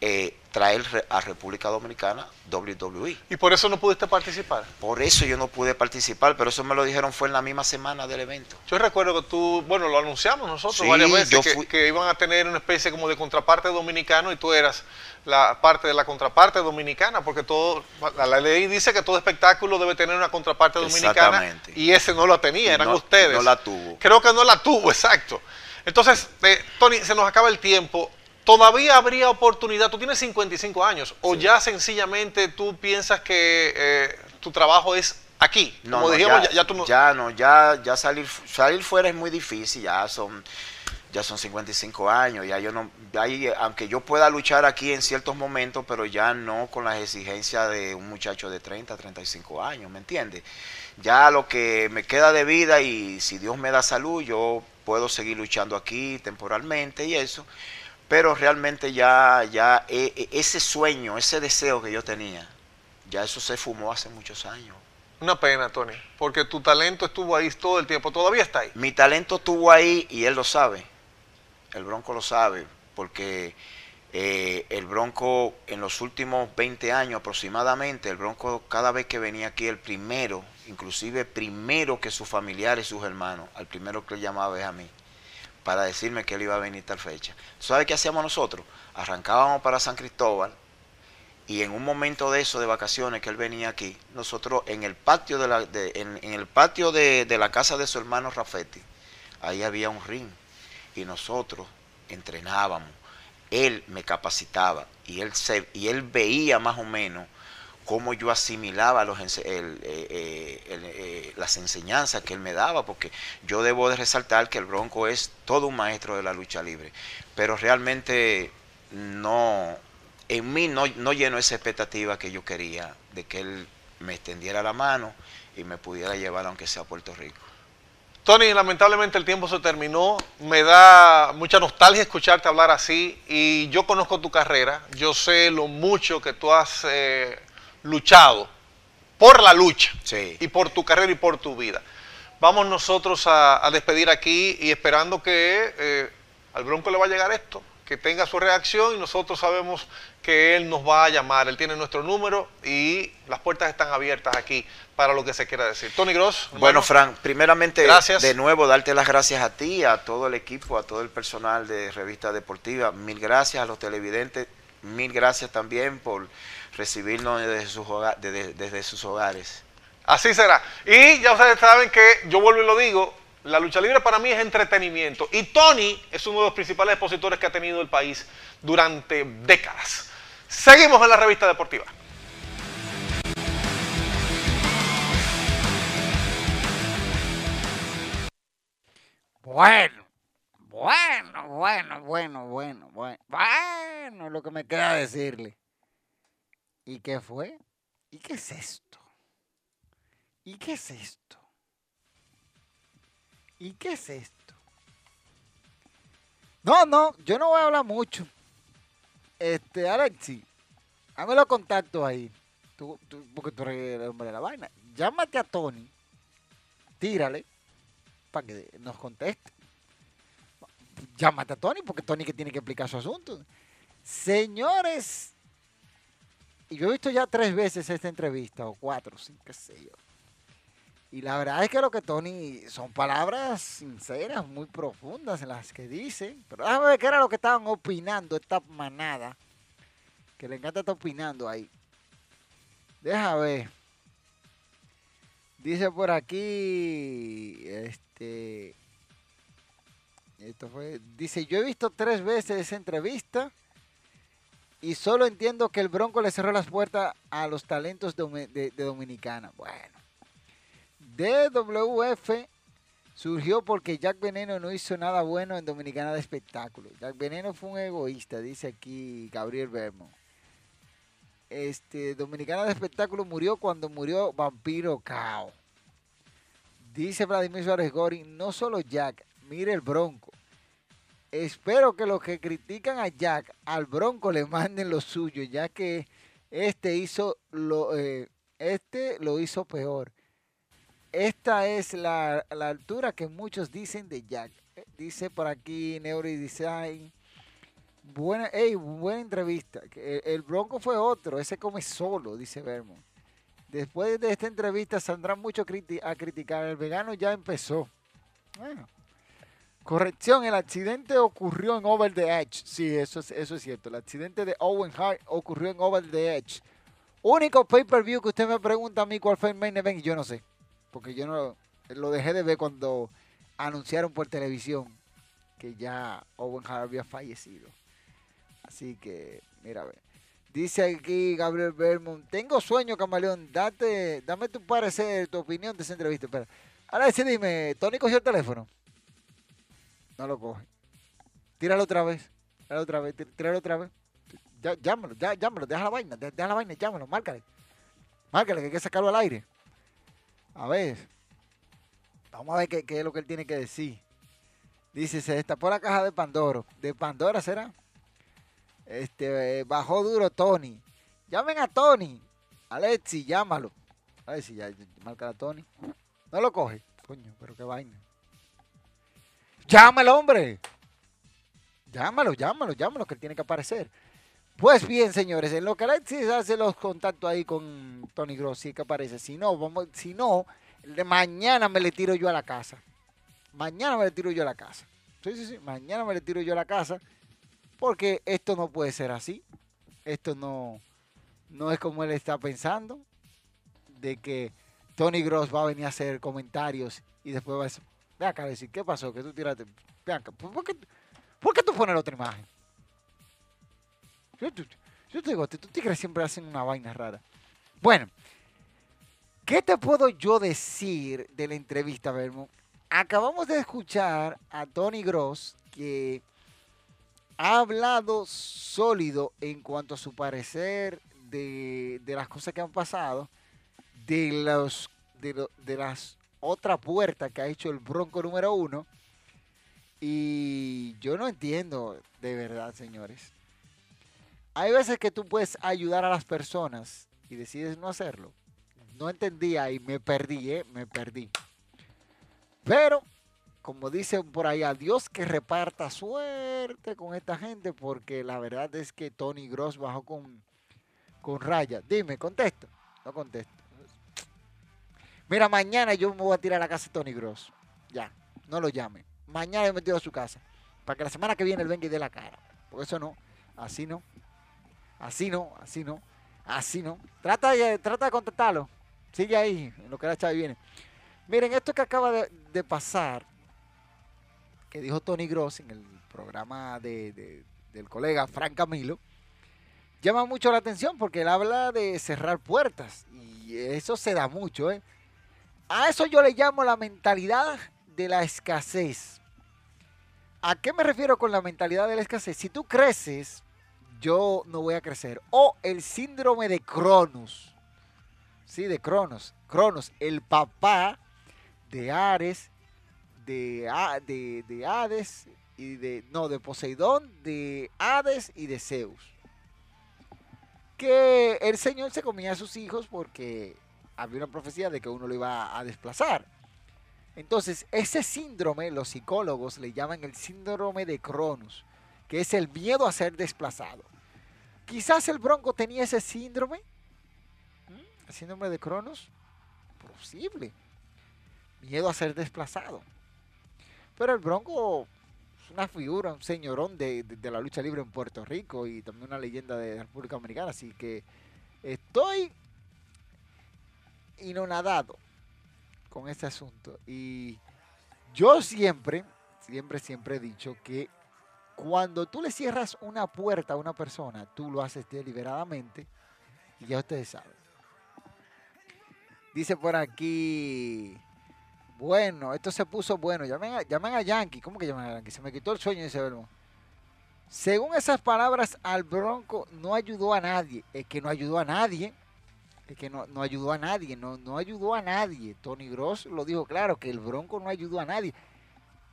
Speaker 3: eh, traer a República Dominicana WWE.
Speaker 2: Y por eso no pudiste participar.
Speaker 3: Por eso yo no pude participar, pero eso me lo dijeron fue en la misma semana del evento.
Speaker 2: Yo recuerdo que tú, bueno, lo anunciamos nosotros
Speaker 3: Sí,
Speaker 2: varias veces, que, que iban a tener una especie como de contraparte dominicano y tú eras la parte de la contraparte dominicana, porque todo, la, la ley dice que todo espectáculo debe tener una contraparte dominicana
Speaker 3: Exactamente.
Speaker 2: y ese no la tenía, eran
Speaker 3: no-
Speaker 2: ustedes.
Speaker 3: no la tuvo.
Speaker 2: Creo que no la tuvo, exacto. Entonces, eh, Tony, se nos acaba el tiempo. ¿Todavía habría oportunidad? Tú tienes 55 años, o ya sencillamente tú piensas que eh, tu trabajo es aquí.
Speaker 3: No,
Speaker 2: Como
Speaker 3: no,
Speaker 2: dijimos,
Speaker 3: ya,
Speaker 2: ya, ya tú no-
Speaker 3: ya no, ya, ya salir, salir fuera es muy difícil, ya son, ya son 55 años, ya yo no, ya aunque yo pueda luchar aquí en ciertos momentos, pero ya no con las exigencias de un muchacho de 30, 35 años, ¿me entiendes? Ya lo que me queda de vida y si Dios me da salud, yo puedo seguir luchando aquí temporalmente y eso, pero realmente ya, ya e- e- ese sueño, ese deseo que yo tenía, ya eso se fumó hace muchos años.
Speaker 2: Una pena, Tony, porque tu talento estuvo ahí todo el tiempo, todavía está ahí.
Speaker 3: Mi talento estuvo ahí y él lo sabe. El Bronco lo sabe, porque eh, el Bronco en los últimos 20 años aproximadamente, el Bronco cada vez que venía aquí, el primero, inclusive primero que sus familiares, sus hermanos, al primero que le llamaba es a mí, para decirme que él iba a venir tal fecha. ¿Sabe qué hacíamos nosotros? Arrancábamos para San Cristóbal y en un momento de eso, de vacaciones, que él venía aquí, nosotros en el patio de la, en, el patio de, de la casa de su hermano Rafetti, ahí había un ring y nosotros entrenábamos. Él me capacitaba y él, se, y él veía más o menos cómo yo asimilaba eh, eh, eh, las enseñanzas que él me daba, porque yo debo de resaltar que el Bronco es todo un maestro de la lucha libre, pero realmente no, en mí no, no esa expectativa que yo quería de que él me extendiera la mano y me pudiera llevar aunque sea a Puerto Rico.
Speaker 2: Tony, lamentablemente el tiempo se terminó. Me da mucha nostalgia escucharte hablar así y yo conozco tu carrera. Yo sé lo mucho que tú has luchado por la lucha
Speaker 3: Sí.
Speaker 2: y por tu carrera y por tu vida. Vamos nosotros a, a despedir aquí y esperando que eh, al Bronco le va a llegar esto, que tenga su reacción y nosotros sabemos que él nos va a llamar. Él tiene nuestro número y las puertas están abiertas aquí para lo que se quiera decir. Tony Gross.
Speaker 3: Bueno, Fran, primeramente,
Speaker 2: Gracias.
Speaker 3: de nuevo, darte las gracias a ti, a todo el equipo, a todo el personal de Revista Deportiva. Mil gracias a los televidentes. Mil gracias también por recibirnos desde sus, desde sus hogares.
Speaker 2: Así será. Y ya ustedes saben que yo vuelvo y lo digo, la lucha libre para mí es entretenimiento. Y Tony es uno de los principales expositores que ha tenido el país durante décadas. Seguimos en la revista deportiva.
Speaker 1: Bueno, bueno, bueno, bueno, bueno, bueno, bueno, lo que me queda decirle. ¿Y qué fue? ¿Y qué es esto? ¿Y qué es esto? ¿Y qué es esto? No, no, yo no voy a hablar mucho. Este, Alexi, hazme los contactos ahí. Tú- porque tú eres el hombre de la vaina. Llámate a Tony, tírale, para que nos conteste. Llámate a Tony, porque Tony que tiene que explicar su asunto. Señores, y yo he visto ya tres veces esta entrevista, o cuatro, cinco, qué sé yo. Y la verdad es que lo que Tony son palabras sinceras, muy profundas en las que dice. Pero déjame ver qué era lo que estaban opinando esta manada. Que le encanta estar opinando ahí. Deja ver. Dice por aquí. Este. Esto fue. Dice: Yo he visto tres veces esa entrevista. Y solo entiendo que el Bronco le cerró las puertas a los talentos de, Dominicana. Bueno. DWF surgió porque Jack Veneno no hizo nada bueno en Dominicana de espectáculo. Jack Veneno fue un egoísta, dice aquí Gabriel Bermo. Este, Dominicana de espectáculo murió cuando murió Vampiro Cao. Dice Vladimir Suárez Gori, no solo Jack, mire el Bronco. Espero que los que critican a Jack, al Bronco le manden lo suyo, ya que este hizo lo, eh, este lo hizo peor. Esta es la, la altura que muchos dicen de Jack. Eh, Dice por aquí Neurodesign. Buena, ey, buena entrevista. Que El, Bronco fue otro, ese come solo, dice Vermont. Después de esta entrevista saldrán muchos a criticar. El vegano ya empezó. Bueno. Corrección, el accidente ocurrió en Over the Edge. Sí, eso es, eso es cierto. El accidente de Owen Hart ocurrió en Over the Edge. Único pay-per-view que usted me pregunta a mí cuál fue el main event, yo no sé. Porque yo no lo dejé de ver cuando anunciaron por televisión que ya Owen Hart había fallecido. Así que, mira, a ver. Dice aquí Gabriel Bermond, tengo sueño, camaleón, date, dame tu parecer, tu opinión de esa entrevista. Espera. Ahora sí, dime, ¿Tony cogió el teléfono? No lo coge. Tíralo otra vez. Tíralo otra vez, tí- tíralo otra vez. Ya, llámalo, ya, llámalo, deja la vaina, de- deja la vaina, llámalo, márcale. Márcale, que hay que sacarlo al aire. A ver. Vamos a ver qué, es lo que él tiene que decir. Dice, se destapó la caja de Pandoro. ¿De Pandora será? Este, eh, bajó duro Tony. Llamen a Tony. Alexi, llámalo. A ver si ya, marca a Tony. No lo coge. Coño, pero qué vaina. Llámalo, hombre. Llámalo, llámalo, llámalo, que él tiene que aparecer. Pues bien, señores, en lo que Alexis hace los contactos ahí con Tony Gross, sí que aparece. Si no, vamos, si no, mañana me le tiro yo a la casa. Mañana me le tiro yo a la casa. Sí, sí, sí, mañana me le tiro yo a la casa. Porque esto no puede ser así. Esto no, no es como él está pensando. De que Tony Gross va a venir a hacer comentarios y después va a ve acá decir, ¿qué pasó? Que tú tiraste. Ve ¿por qué, por qué tú pones la otra imagen? Yo, te- yo te digo, tú tigres siempre hacen una vaina rara. Bueno, ¿qué te puedo yo decir de la entrevista, Vermo? Acabamos de escuchar a Tony Gross que ha hablado sólido en cuanto a su parecer de, de las cosas que han pasado, de los de, de las otra puerta que ha hecho el Bronco número uno. Y yo no entiendo, de verdad, señores. Hay veces que tú puedes ayudar a las personas y decides no hacerlo. No entendía y me perdí, ¿eh? Me perdí. Pero, como dicen por ahí, a Dios que reparta suerte con esta gente, porque la verdad es que Tony Gross bajó con, con raya. Dime, contesto. No contesto. Mira, mañana yo me voy a tirar a la casa de Tony Gross. Ya, no lo llame. Mañana yo me tiro a su casa. Para que la semana que viene él venga y dé la cara. Por eso no. Así no. Así no, así no. Así no. Trata de, trata de contactarlo. Sigue ahí, en lo que la chava viene. Miren, esto que acaba de, pasar, que dijo Tony Gross en el programa de- del colega Frank Camilo, llama mucho la atención porque él habla de cerrar puertas. Y eso se da mucho, ¿eh? A eso yo le llamo la mentalidad de la escasez. ¿A qué me refiero con la mentalidad de la escasez? Si tú creces, yo no voy a crecer. O el síndrome de Cronos. Sí, de Cronos. Cronos, el papá de Ares, de, de, de Hades y de. No, de Poseidón, de Hades y de Zeus. Que el Señor se comía a sus hijos porque había una profecía de que uno lo iba a desplazar. Entonces, ese síndrome, los psicólogos le llaman el síndrome de Cronos, que es el miedo a ser desplazado. Quizás el Bronco tenía ese síndrome, el síndrome de Cronos, posible. miedo a ser desplazado. Pero el Bronco es una figura, un señorón de, de la lucha libre en Puerto Rico y también una leyenda de la República Dominicana. Así que estoy inonadado con este asunto. Y yo siempre, siempre, siempre he dicho que cuando tú le cierras una puerta a una persona, tú lo haces deliberadamente y ya ustedes saben. Dice por aquí, bueno, esto se puso bueno, llamen a, a Yankee, ¿cómo que llaman a Yankee? Se me quitó el sueño, dice Belmo. Según esas palabras, al Bronco no ayudó a nadie, es que no ayudó a nadie que no, ayudó a nadie, no, ayudó a nadie. Tony Gross lo dijo claro, que el Bronco no ayudó a nadie.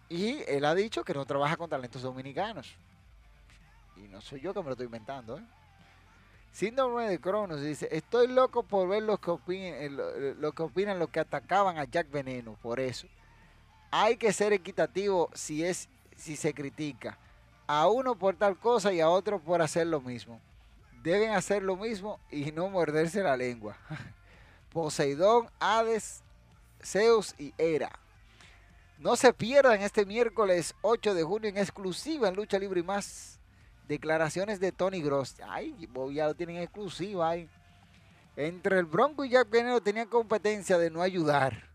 Speaker 1: Y él ha dicho que no trabaja con talentos dominicanos. Y no soy yo que me lo estoy inventando. ¿eh? Síndrome de Cronos dice, estoy loco por ver los que, opinen, eh, lo, que opinan los que atacaban a Jack Veneno, por eso. Hay que ser equitativo si, es, si se critica. A uno por tal cosa y a otro por hacer lo mismo deben hacer lo mismo y no morderse la lengua. Poseidón, Hades, Zeus y Hera. No se pierdan este miércoles 8 de junio en exclusiva en Lucha Libre y más. Declaraciones de Tony Gross. Ay, ya lo tienen exclusiva. Entre el Bronco y Jack Veneno tenían competencia de no ayudar.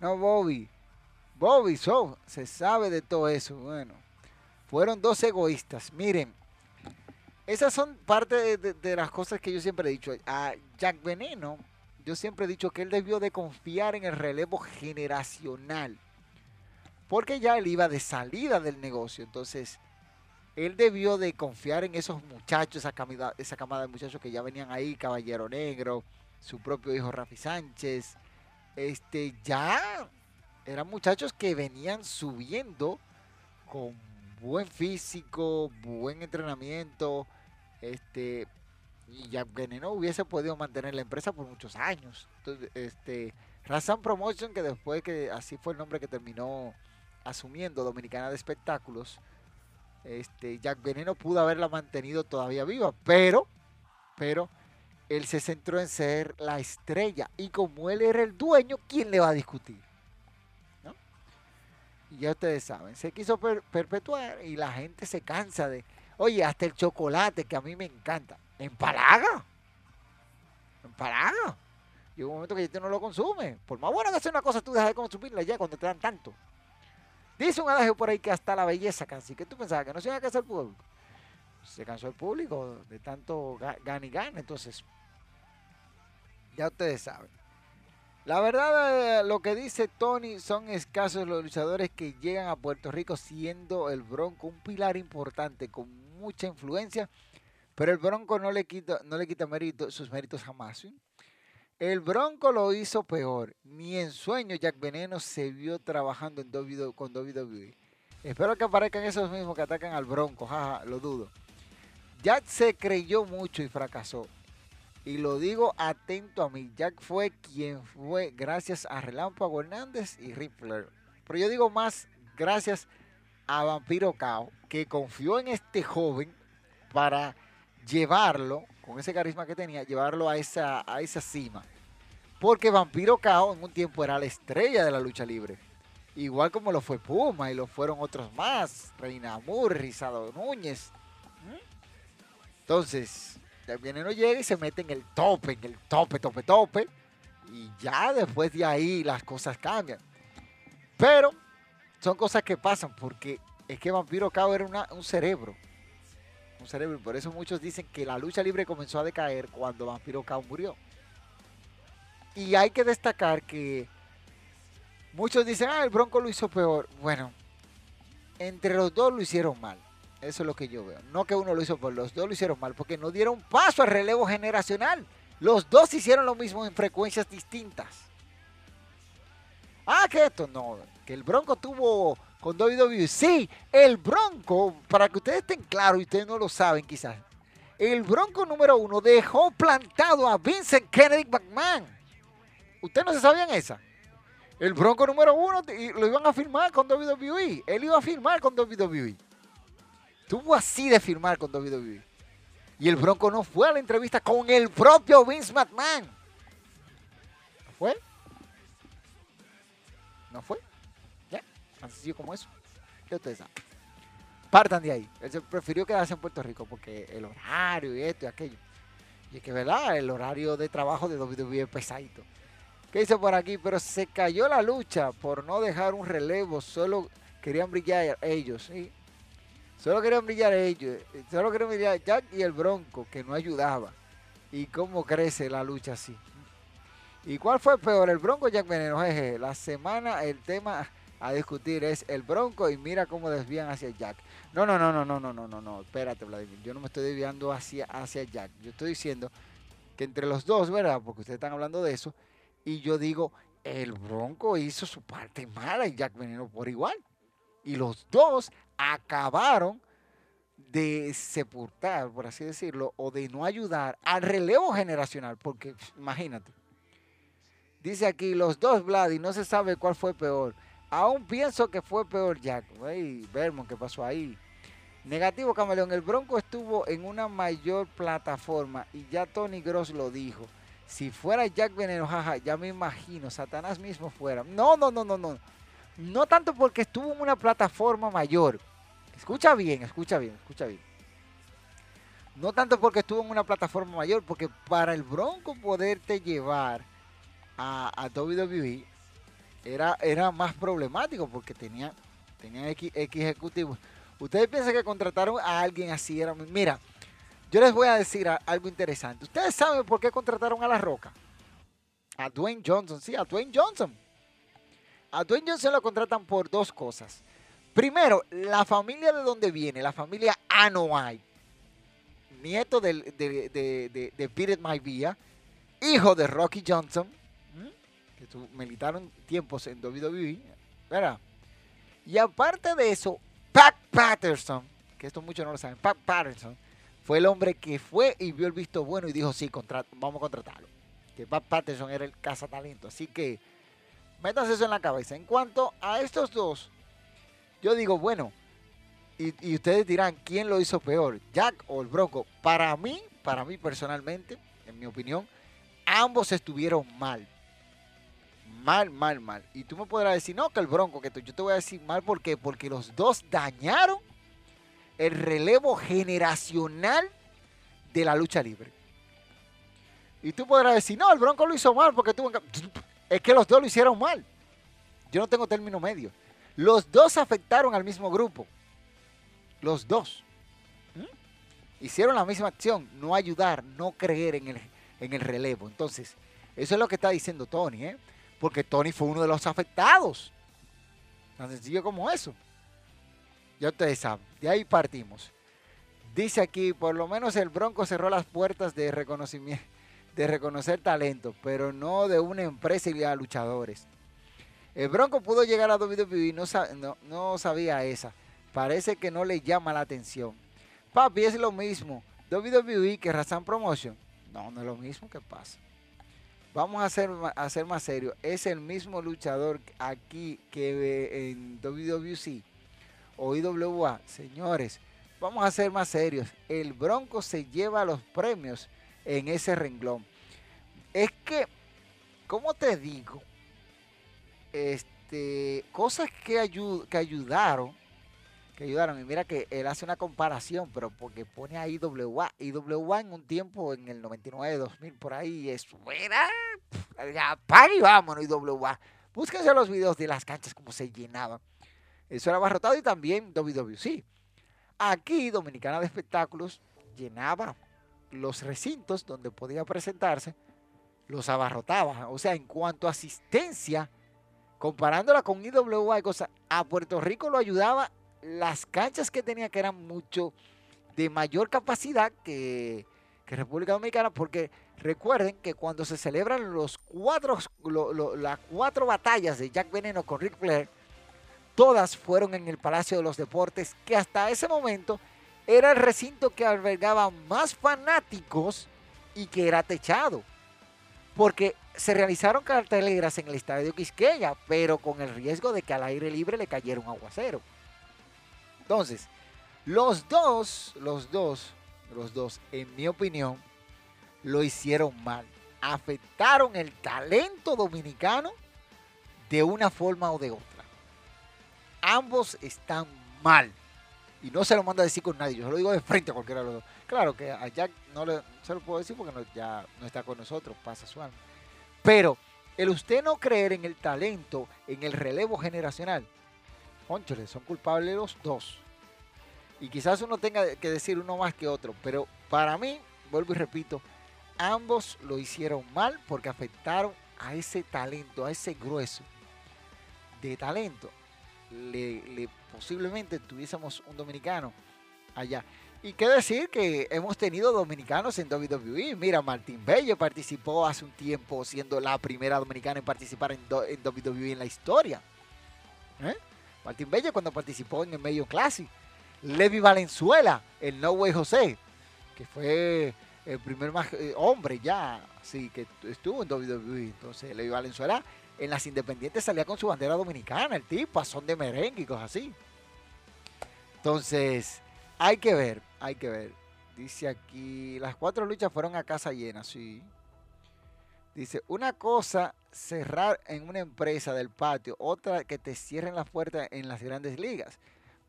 Speaker 1: No, Bobby. Bobby, se sabe de todo eso. Bueno, fueron dos egoístas. Miren, esas son parte de, las cosas que yo siempre he dicho. A Jack Veneno, yo siempre he dicho que él debió de confiar en el relevo generacional. Porque ya él iba de salida del negocio. Entonces, él debió de confiar en esos muchachos, esa camada, esa camada de muchachos que ya venían ahí, Caballero Negro, su propio hijo Rafi Sánchez. Este, ya eran muchachos que venían subiendo con buen físico, buen entrenamiento, este, y ya Veneno hubiese podido mantener la empresa por muchos años. Entonces, este, Razan Promotion, que después que así fue el nombre que terminó asumiendo Dominicana de Espectáculos, este, Jack Veneno pudo haberla mantenido todavía viva, pero, pero, él se centró en ser la estrella. Y como él era el dueño, ¿quién le va a discutir? Y ya ustedes saben, se quiso perpetuar y la gente se cansa de, oye, hasta el chocolate que a mí me encanta, empalaga, empalaga. Llega un momento que usted no lo consume. Por más bueno que sea una cosa, tú dejas de consumirla ya cuando te dan tanto. Dice un adagio por ahí que hasta la belleza casi, que tú pensabas que no se iba a casar el público. Se cansó el público de tanto gan y gan, entonces ya ustedes saben. La verdad, eh, lo que dice Tony, son escasos los luchadores que llegan a Puerto Rico siendo el Bronco un pilar importante con mucha influencia, pero el Bronco no le quita, no le quita mérito, sus méritos jamás. El Bronco lo hizo peor. Ni en sueño Jack Veneno se vio trabajando en WWE, con WWE. Espero que aparezcan esos mismos que atacan al Bronco, lo dudo. Jack se creyó mucho y fracasó. Y lo digo atento a mí. Jack fue quien fue gracias a Relámpago Hernández y Rippler. Pero yo digo más gracias a Vampiro Cao, que confió en este joven para llevarlo, con ese carisma que tenía, llevarlo a esa, a esa cima. Porque Vampiro Cao en un tiempo era la estrella de la lucha libre. Igual como lo fue Puma y lo fueron otros más. Reina Amur, Rizado Núñez. Entonces, el veneno llega y se mete en el tope, en el tope, tope, tope. Y ya después de ahí las cosas cambian. Pero son cosas que pasan porque es que Vampiro Cao era un cerebro. Un cerebro. Por eso muchos dicen que la lucha libre comenzó a decaer cuando Vampiro Cao murió. Y hay que destacar que muchos dicen, ah, el Bronco lo hizo peor. Bueno, entre los dos lo hicieron mal. Eso es lo que yo veo. No que uno lo hizo por los dos lo hicieron mal, porque no dieron paso al relevo generacional. Los dos hicieron lo mismo en frecuencias distintas. Ah, que esto no, el Bronco tuvo con WWE. Sí, el Bronco, para que ustedes estén claros y ustedes no lo saben quizás, el Bronco número uno dejó plantado a Vincent Kennedy McMahon. ¿Ustedes no se sabían esa? El Bronco número uno lo iban a firmar con WWE. Él iba a firmar con WWE. Tuvo así de firmar con WWE. Y el Bronco no fue a la entrevista con el propio Vince McMahon. ¿No fue? no fue. Tan sencillo como eso. Ya ustedes saben. Partan de ahí. Él se prefirió quedarse en Puerto Rico porque el horario y esto y aquello. Y es que, ¿verdad? El horario de trabajo de WWE es pesadito. ¿Qué dice por aquí? Pero se cayó la lucha por no dejar un relevo. Solo querían brillar ellos, ¿sí? Solo querían brillar ellos. Solo querían brillar Jack y el Bronco, que no ayudaba. ¿Y cómo crece la lucha así? ¿Y cuál fue peor, el Bronco Jack Veneno? La semana el tema a discutir es el Bronco y mira cómo desvían hacia Jack. No, no, no, no, no, no, no, no, no. Espérate, Vladimir. Yo no me estoy desviando hacia, hacia Jack. Yo estoy diciendo que entre los dos, ¿verdad? Porque ustedes están hablando de eso. Y yo digo, el Bronco hizo su parte mala y Jack Veneno por igual. Y los dos acabaron de sepultar, por así decirlo, o de no ayudar al relevo generacional. Porque imagínate. Dice aquí, los dos, Vlad, y no se sabe cuál fue peor. Aún pienso que fue peor Jack. Hey, Vermont, ¿qué pasó ahí? Negativo, Camaleón. El Bronco estuvo en una mayor plataforma y ya Tony Gross lo dijo. Si fuera Jack Veneno, jaja, ya me imagino, Satanás mismo fuera. No, no, no, no, no. No tanto porque estuvo en una plataforma mayor. Escucha bien, escucha bien, escucha bien. No tanto porque estuvo en una plataforma mayor, porque para el Bronco poderte llevar a, a WWE era, era más problemático porque tenía, tenía X, ejecutivos. Ustedes piensan que contrataron a alguien así. Era, mira, yo les voy a decir algo interesante. Ustedes saben por qué contrataron a La Roca. A Dwayne Johnson, sí, a Dwayne Johnson. A Dwayne Johnson lo contratan por dos cosas. Primero, la familia de donde viene, la familia Anoa'i, nieto de, de, de, de Peter Maivia, hijo de Rocky Johnson, que militaron tiempos en WWE, ¿verdad? Y aparte de eso, Pat Patterson, que esto muchos no lo saben, Pat Patterson fue el hombre que fue y vio el visto bueno y dijo, sí, vamos a contratarlo. Que Pat Patterson era el cazatalento. Así que, métanse eso en la cabeza. En cuanto a estos dos, yo digo, bueno, y, y ustedes dirán, ¿quién lo hizo peor? ¿Jack o el Bronco? Para mí, para mí personalmente, en mi opinión, ambos estuvieron mal mal, mal, mal. Y tú me podrás decir, no, que el Bronco, que yo te voy a decir mal, ¿por qué? Porque los dos dañaron el relevo generacional de la lucha libre. Y tú podrás decir, no, el Bronco lo hizo mal porque tuvo... Es que los dos lo hicieron mal. Yo no tengo término medio. Los dos afectaron al mismo grupo. Los dos. ¿Mm? Hicieron la misma acción, no ayudar, no creer en el, en el relevo. Entonces, eso es lo que está diciendo Tony. ¿eh? Porque Tony fue uno de los afectados. Tan sencillo como eso. Ya ustedes saben, de ahí partimos. Dice aquí, por lo menos el Bronco cerró las puertas de reconocimiento, de reconocer talento, pero no de una empresa y a luchadores. El Bronco pudo llegar a WWE y no, sabía esa. Parece que no le llama la atención. Papi, es lo mismo. WWE que Razan Promotion. No, no es lo mismo que pasa. Vamos a ser, a más serios. Es el mismo luchador aquí que en WWC o IWA. Señores, vamos a ser más serios. El Bronco se lleva los premios en ese renglón. Es que, ¿cómo te digo? Este, cosas que, que ayudaron que ayudaron. Y mira que él hace una comparación, pero porque pone a IWA. IWA en un tiempo, en el 99, 2000, por ahí, eso era. Ya, y vámonos, IWA. Búsquense los videos de las canchas, como se llenaban. Eso era abarrotado y también WWC. Aquí, Dominicana de Espectáculos llenaba los recintos donde podía presentarse, los abarrotaba. O sea, en cuanto a asistencia, comparándola con IWA y cosas, a Puerto Rico lo ayudaba las canchas que tenía que eran mucho de mayor capacidad que, República Dominicana, porque recuerden que cuando se celebran los cuatro, las cuatro batallas de Jack Veneno con Rick Flair, todas fueron en el Palacio de los Deportes, que hasta ese momento era el recinto que albergaba más fanáticos y que era techado. Porque se realizaron carteleras en el estadio Quisqueya, pero con el riesgo de que al aire libre le cayera un aguacero. Entonces, los dos, los dos, los dos, en mi opinión, lo hicieron mal. Afectaron el talento dominicano de una forma o de otra. Ambos están mal. Y no se lo manda a decir con nadie. Yo se lo digo de frente a cualquiera de los dos. Claro que a Jack no se lo puedo decir porque ya no está con nosotros, pasa su alma. Pero el usted no creer en el talento, en el relevo generacional, conchole, son culpables los dos. Y quizás uno tenga que decir uno más que otro, pero para mí, vuelvo y repito, ambos lo hicieron mal porque afectaron a ese talento, a ese grueso de talento. Le, posiblemente tuviésemos un dominicano allá. Y qué decir que hemos tenido dominicanos en WWE. Mira, Martín Bello participó hace un tiempo siendo la primera dominicana en participar en, en WWE en la historia. ¿Eh? Martín Bello cuando participó en el medio Classic. Levi Valenzuela, el No Way José, que fue el primer eh, hombre ya, sí, que estuvo en WWE. Entonces, Levi Valenzuela en las independientes salía con su bandera dominicana, el tipo, son de merengue y cosas así. Entonces, hay que ver, hay que ver. Dice aquí, las cuatro luchas fueron a casa llena, sí. Dice, una cosa cerrar en una empresa del patio, otra que te cierren las puertas en las grandes ligas.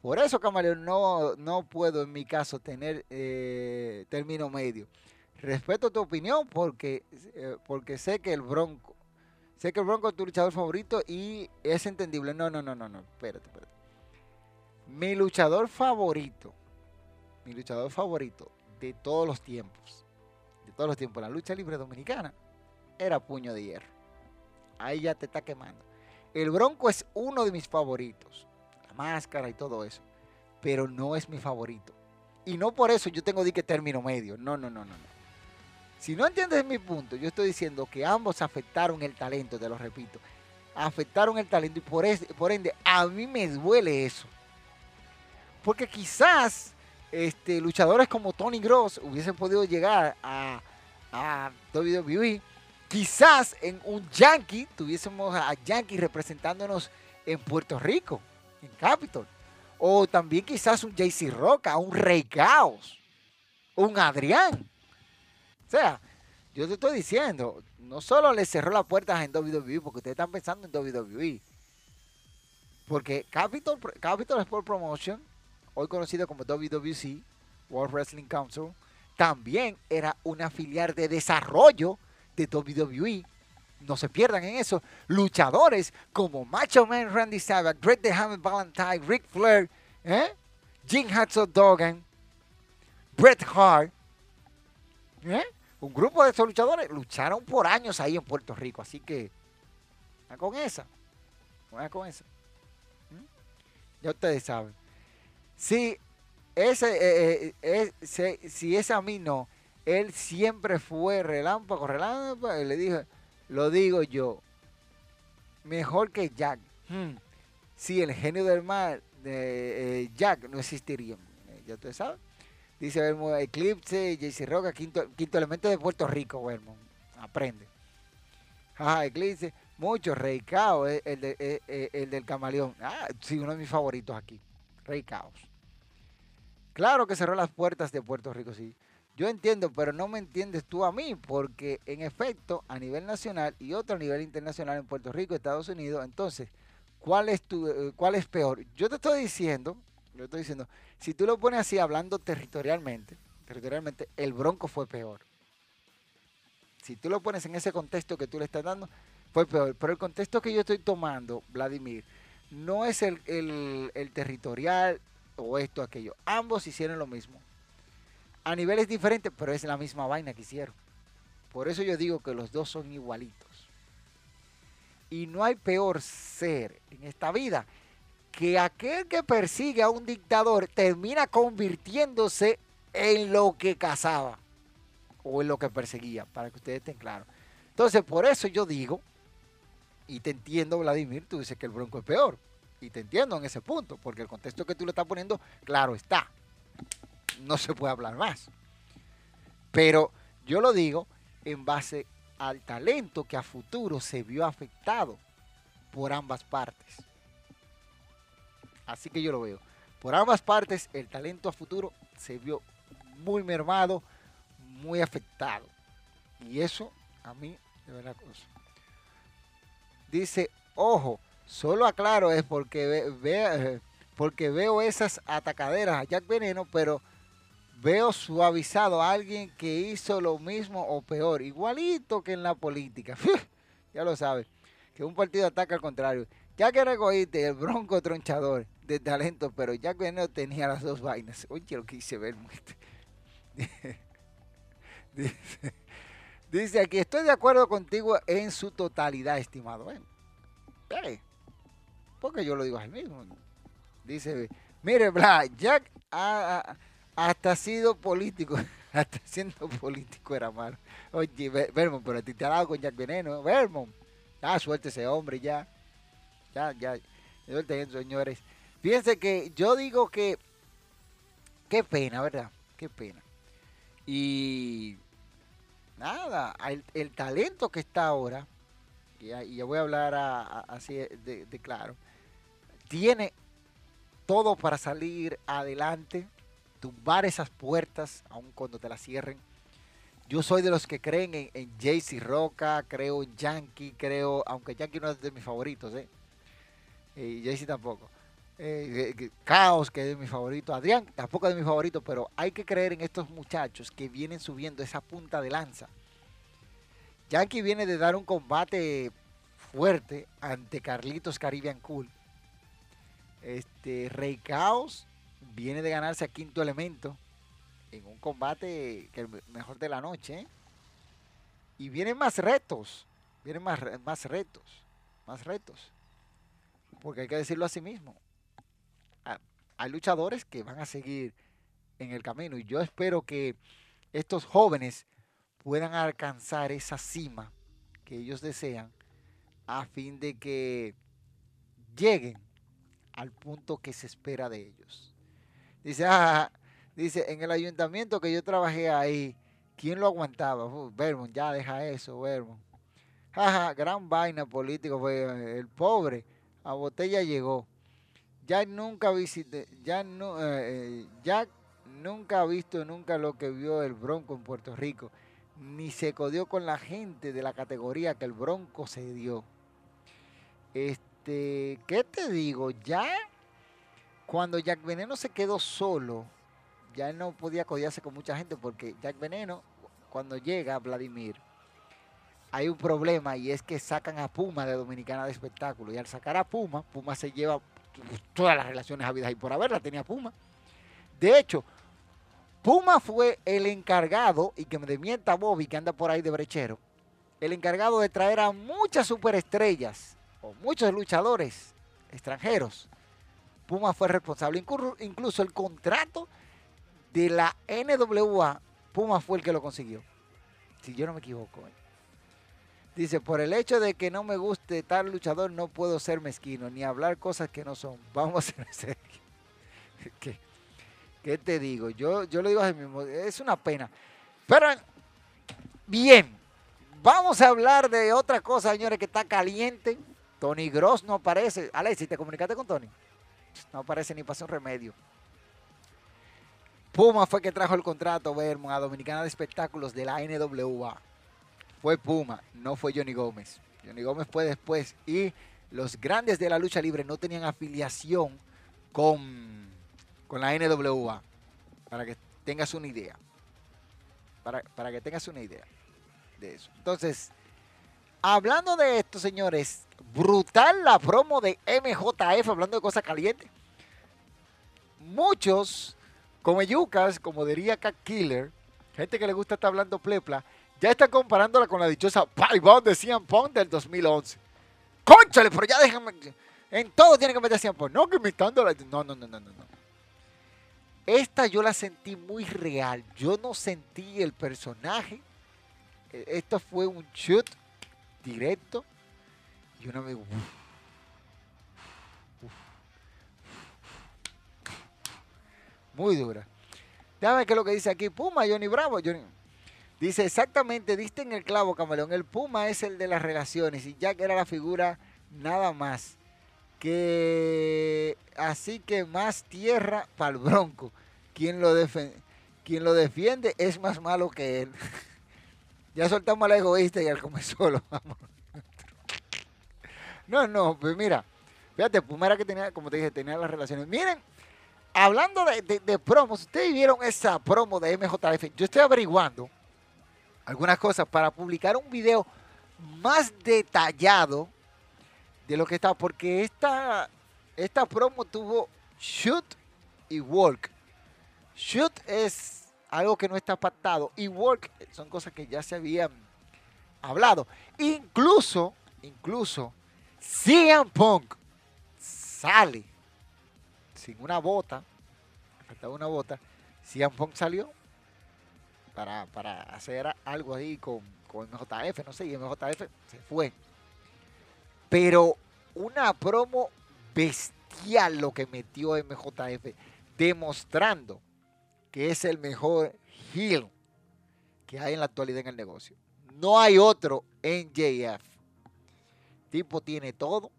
Speaker 1: Por eso, Camaleón, no, no puedo en mi caso tener eh, término medio. Respeto tu opinión porque, eh, porque sé que el Bronco, sé que el Bronco es tu luchador favorito y es entendible. No, no, no, no, no, espérate, espérate. Mi luchador favorito, mi luchador favorito de todos los tiempos, de todos los tiempos, la lucha libre dominicana, era Puño de Hierro. Ahí ya te está quemando. El Bronco es uno de mis favoritos máscara y todo eso. Pero no es mi favorito. Y no por eso yo tengo de que término medio. No, no, no, no. Si no entiendes mi punto, yo estoy diciendo que ambos afectaron el talento, te lo repito. Afectaron el talento y por, por ende a mí me duele eso. Porque quizás este, luchadores como Tony Gross hubiesen podido llegar a, a WWE. Quizás en un Yankee tuviésemos a Yankee representándonos en Puerto Rico en Capitol. O también quizás un JC Roca, un Rey Caos, un Adrián. O sea, yo te estoy diciendo, no solo le cerró las puertas en WWE, porque ustedes están pensando en WWE. Porque Capitol, Capitol Sport Promotion, hoy conocido como WWC, World Wrestling Council, también era una filial de desarrollo de WWE no se pierdan en eso, luchadores como Macho Man Randy Savage, Greg the Valentine, Rick Flair, ¿eh? Jim Hudson Dogan, Bret Hart, ¿eh? un grupo de esos luchadores lucharon por años ahí en Puerto Rico, así que con esa, con esa. Ya ustedes saben. Si ese, eh, eh, si ese a mí no, él siempre fue relámpago, relámpago, y le dije, lo digo yo, mejor que Jack. Hmm. Si el genio del mar de eh, Jack no existiría. Eh, ya ustedes saben. Dice Eclipse, JC Roca, quinto, quinto elemento de Puerto Rico, Vermont. Aprende. Ajá, Eclipse, mucho, Rey Caos, eh, el, el, del camaleón. Ah, sí, uno de mis favoritos aquí. Rey Caos. Claro que cerró las puertas de Puerto Rico, sí. Yo entiendo, pero no me entiendes tú a mí, porque en efecto, a nivel nacional y otro a nivel internacional en Puerto Rico, Estados Unidos, entonces, ¿cuál es, tu, eh, cuál es peor? Yo te estoy diciendo, yo estoy diciendo, si tú lo pones así hablando territorialmente, territorialmente, el Bronco fue peor. Si tú lo pones en ese contexto que tú le estás dando, fue peor. Pero el contexto que yo estoy tomando, Vladimir, no es el, el territorial o esto, aquello. Ambos hicieron lo mismo a niveles diferentes, pero es la misma vaina que hicieron. Por eso yo digo que los dos son igualitos. Y no hay peor ser en esta vida que aquel que persigue a un dictador termina convirtiéndose en lo que cazaba o en lo que perseguía, para que ustedes estén claros. Entonces, por eso yo digo, y te entiendo, Vladimir, tú dices que el bronco es peor. Y te entiendo en ese punto, porque el contexto que tú le estás poniendo, claro está no se puede hablar más. Pero yo lo digo en base al talento que a futuro se vio afectado por ambas partes. Así que yo lo veo. Por ambas partes el talento a futuro se vio muy mermado, muy afectado. Y eso a mí de verdad cosa. Dice Ojo, solo aclaro es porque, ve, eh, porque veo esas atacaderas a Jack Veneno, pero veo suavizado a alguien que hizo lo mismo o peor, igualito que en la política. ya lo sabes, que un partido ataca al contrario. Jack era egoísta y el bronco tronchador de talento, pero Jack Veneno tenía las dos vainas. Oye, lo que hice ver. Dice, dice aquí, estoy de acuerdo contigo en su totalidad, estimado. Bueno, porque yo lo digo a él mismo. Dice, mire, Bla, Jack hasta ha sido político, hasta siendo político era malo. Oye, Ver- Vermont, pero te ha dado con Jack Veneno, Vermont. Ah, suerte ese hombre ya. Ya, ya. Suerte eso, señores. Fíjense que yo digo que, qué pena, ¿verdad? Qué pena. Y nada, el, talento que está ahora, y y ya voy a hablar así de claro, tiene todo para salir adelante, tumbar esas puertas, aun cuando te las cierren. Yo soy de los que creen en, en Roca, creo en Yankee, creo, aunque Yankee no es de mis favoritos, ¿eh? Y Jaycee tampoco. Eh, eh, Caos, que es de mi favorito. Adrián, tampoco es de mi favorito, pero hay que creer en estos muchachos que vienen subiendo esa punta de lanza. Yankee viene de dar un combate fuerte ante Carlitos Caribbean Cool. Este, Rey Caos viene de ganarse a quinto elemento en un combate que el me- mejor de la noche. ¿eh? Y vienen más retos, vienen más, más retos, más retos. Porque hay que decirlo así mismo. Ah, Hay luchadores que van a seguir en el camino y yo espero que estos jóvenes puedan alcanzar esa cima que ellos desean a fin de que lleguen al punto que se espera de ellos. Dice, dice, en el ayuntamiento que yo trabajé ahí, ¿quién lo aguantaba? Uh, Vermont, ya deja eso, Vermont. Jaja, gran vaina político fue el pobre. A botella llegó. Ya nunca visité, ya no, eh, eh, Jack nunca ha visto nunca lo que vio el Bronco en Puerto Rico, ni se codió con la gente de la categoría que el Bronco se dio. Este, ¿qué te digo? Ya cuando Jack Veneno se quedó solo, ya él no podía codiarse con mucha gente porque Jack Veneno, cuando llega Vladimir, hay un problema y es que sacan a Puma de Dominicana de Espectáculo. Y al sacar a Puma, Puma se lleva todas las relaciones habidas y por haber, la tenía Puma. De hecho, Puma fue el encargado, y que me demienta Bobby, que anda por ahí de brechero, el encargado de traer a muchas superestrellas o muchos luchadores extranjeros. Puma fue responsable. Inclu- Incluso el contrato de la NWA, Puma fue el que lo consiguió. Si yo no me equivoco. ¿eh? Dice, por el hecho de que no me guste tal luchador, no puedo ser mezquino, ni hablar cosas que no son. Vamos a ser. ¿Qué, te digo? Yo, yo lo digo así mismo, es una pena. Pero, bien, vamos a hablar de otra cosa, señores, que está caliente. Tony Gross no aparece. Alexis, ¿te comunicaste con Tony? No aparece ni pasa un remedio. Puma fue que trajo el contrato, Vermont, a Dominicana de Espectáculos de la NWA fue Puma, no fue Johnny Gómez. Johnny Gómez fue después y los grandes de la lucha libre no tenían afiliación con, con la NWA. Para que tengas una idea. Para, para que tengas una idea de eso. Entonces, hablando de esto, señores, brutal la promo de MJF, hablando de cosas calientes. Muchos, como yucas, como diría Cat Killer, gente que le gusta estar hablando plepla, ya está comparándola con la dichosa Palibón de CM Punk del 2011. ¡Cónchale! Pero ya déjame. En todo tiene que meter CM Punk. No, que imitándola. No, no, no, no, no. no. Esta yo la sentí muy real. Yo no sentí el personaje. Eh, Esto fue un shoot directo. Y uno me. muy dura. Déjame es lo que dice aquí. Puma, Johnny Bravo. Johnny. Dice exactamente, diste en el clavo, Camaleón. El Puma es el de las relaciones y Jack era la figura nada más. Que así que más tierra para el Bronco. Quien lo, quien lo defiende es más malo que él. ya soltamos al egoísta y al come solo. No, no, pues mira, fíjate, Pumera que tenía, como te dije, tenía las relaciones. Miren, hablando de, de- de promos, ustedes vieron esa promo de MJF. Yo estoy averiguando algunas cosas para publicar un video más detallado de lo que está, porque esta, esta promo tuvo shoot y walk. Shoot es algo que no está pactado y work son cosas que ya se habían hablado. Incluso, incluso, CM Punk sale sin una bota, faltaba una bota, CM Punk salió para, para hacer algo ahí con, con MJF, no sé, y MJF se fue. Pero una promo bestial lo que metió MJF, demostrando que es el mejor heel que hay en la actualidad en el negocio. No hay otro en JF. Tipo tiene todo,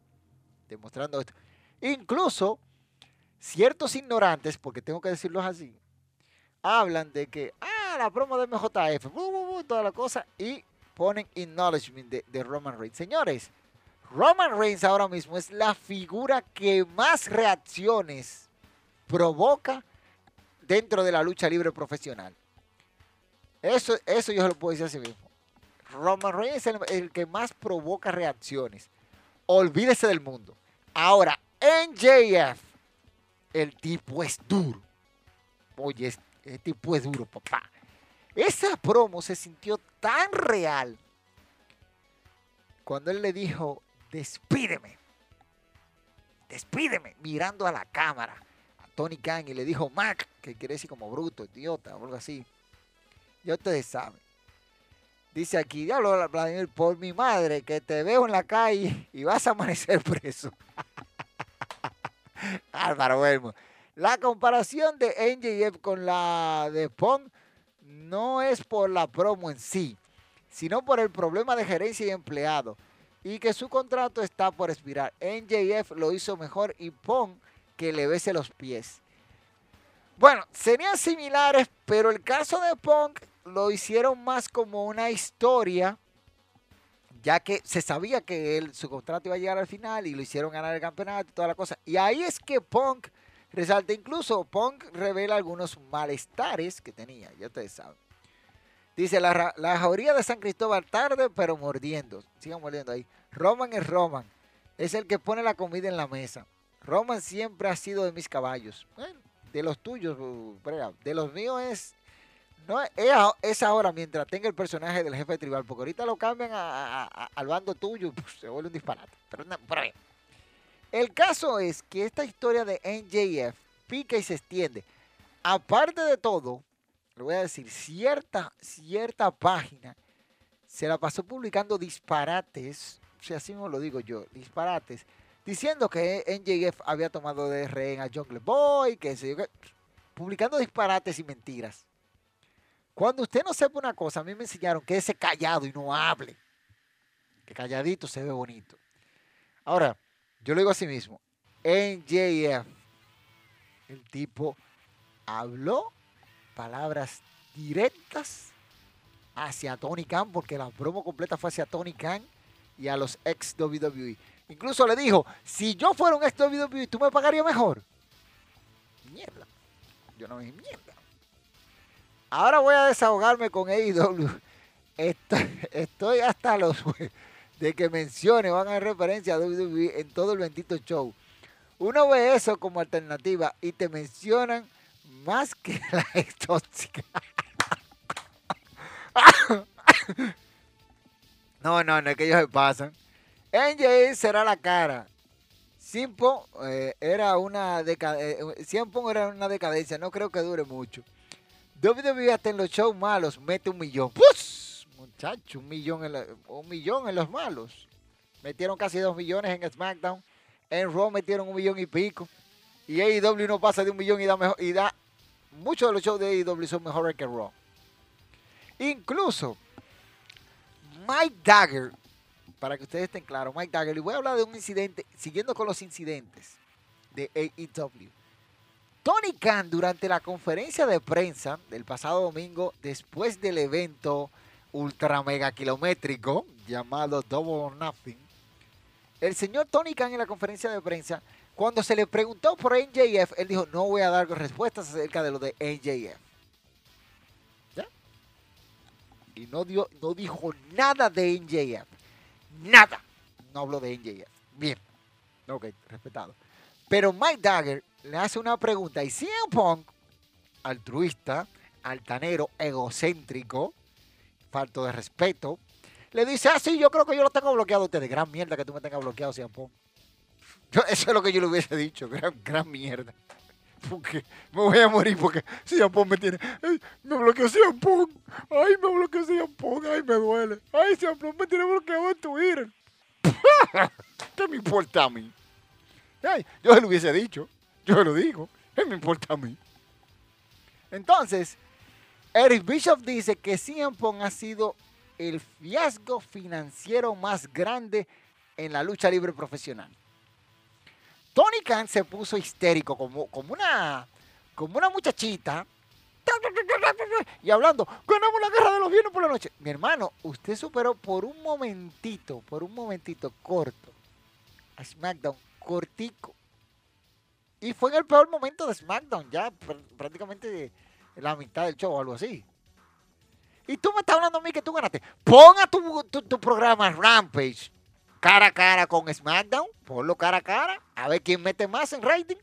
Speaker 1: demostrando esto. Incluso ciertos ignorantes, porque tengo que decirlo así, hablan de que, ah, la promo de MJF, toda la cosa, y ponen acknowledgement de, de Roman Reigns. Señores, Roman Reigns ahora mismo es la figura que más reacciones provoca dentro de la lucha libre profesional. Eso, eso yo se lo puedo decir así mismo. Roman Reigns es el, que más provoca reacciones. Olvídese del mundo. Ahora, en JF, el tipo es duro. Oye, es- el tipo es duro, papá. Esa promo se sintió tan real cuando él le dijo, despídeme. Despídeme, mirando a la cámara. Tony Khan y le dijo, Mac, que quiere decir como bruto, idiota, o algo así. Ya ustedes saben. Dice aquí, diablo, Vladimir, por mi madre, que te veo en la calle y vas a amanecer preso. Álvaro Belmo. La comparación de NJF con la de Pong no es por la promo en sí, sino por el problema de gerencia y empleado y que su contrato está por expirar. NJF lo hizo mejor y Pong que le bese los pies. Bueno, serían similares, pero el caso de Punk lo hicieron más como una historia, ya que se sabía que su contrato iba a llegar al final y lo hicieron ganar el campeonato y toda la cosa. Y ahí es que Punk resalta, incluso Punk revela algunos malestares que tenía, ya ustedes saben. Dice, la, la jauría de San Cristóbal tarde, pero mordiendo. Sigan mordiendo ahí. Roman es Roman. Es el que pone la comida en la mesa. Roman siempre ha sido de mis caballos. De los tuyos. De los míos es... No, es, ahora mientras tenga el personaje del jefe tribal, porque ahorita lo cambian a- a- al bando tuyo pues, se vuelve un disparate. Pero, no, pero bien. El caso es que esta historia de NJF pica y se extiende. Aparte de todo, le voy a decir, cierta, cierta página se la pasó publicando disparates, o sea, así mismo lo digo yo, disparates, diciendo que NJF había tomado de rehén a Jungle Boy, que se publicando disparates y mentiras. Cuando usted no sepa una cosa, a mí me enseñaron que ese callado y no hable. Que calladito se ve bonito. Ahora, yo lo digo así mismo. NJF, el tipo habló palabras directas hacia Tony Khan, porque la promo completa fue hacia Tony Khan y a los ex WWE. Incluso le dijo, si yo fuera un ex WWE, ¿tú me pagarías mejor? Mierda. Yo no me mierda. Ahora voy a desahogarme con AEW. Estoy, hasta los de que mencione, van a referencia a WWE en todo el bendito show. Uno ve eso como alternativa y te mencionan más que la ex tóxica. No, no, no es que ellos se pasan. NJ será la cara. Simpo eh, era una deca- eh, era una decadencia, no creo que dure mucho. WWE hasta en los shows malos mete un millón. ¡Pus! Muchacho, un millón, en un millón en los malos. Metieron casi dos millones en SmackDown. En Raw metieron un millón y pico. Y AEW no pasa de un millón y da mejor, muchos de los shows de AEW son mejores que Raw. Incluso Mike Dagger, para que ustedes estén claros, Mike Dagger, y voy a hablar de un incidente, siguiendo con los incidentes de AEW. Tony Khan, durante la conferencia de prensa del pasado domingo, después del evento ultra mega kilométrico llamado Double or Nothing, el señor Tony Khan en la conferencia de prensa, cuando se le preguntó por NJF, él dijo, no voy a dar respuestas acerca de lo de NJF. ¿Ya? Y no, dio, no dijo nada de NJF. Nada. No habló de NJF. Bien. Ok, respetado. Pero Mike Dagger le hace una pregunta y CM Punk, altruista, altanero, egocéntrico, falto de respeto, le dice, ah, sí, yo creo que yo lo tengo bloqueado a ustedes. Gran mierda que tú me tengas bloqueado, CM Punk. eso es lo que yo le hubiese dicho, gran, gran mierda. Porque me voy a morir porque Punk me tiene. Ay, me bloqueó Punk. Ay, me bloqueó Punk. Ay, me duele. Ay, Punk me tiene bloqueado en Twitter. ¿Qué me importa a mí? Ay, yo se lo hubiese dicho. Yo se lo digo. ¿Qué me importa a mí? Entonces, Eric Bishop dice que Punk ha sido el fiasco financiero más grande en la lucha libre profesional. Tony Khan se puso histérico como, como, una, como una muchachita y hablando, ganamos la guerra de los bienes por la noche. Mi hermano, usted superó por un momentito, por un momentito corto a SmackDown, cortico. Y fue en el peor momento de SmackDown, ya prácticamente en la mitad del show o algo así. Y tú me estás hablando a mí que tú ganaste. Ponga tu, tu, programa Rampage cara a cara con SmackDown. Ponlo cara a cara. A ver quién mete más en rating.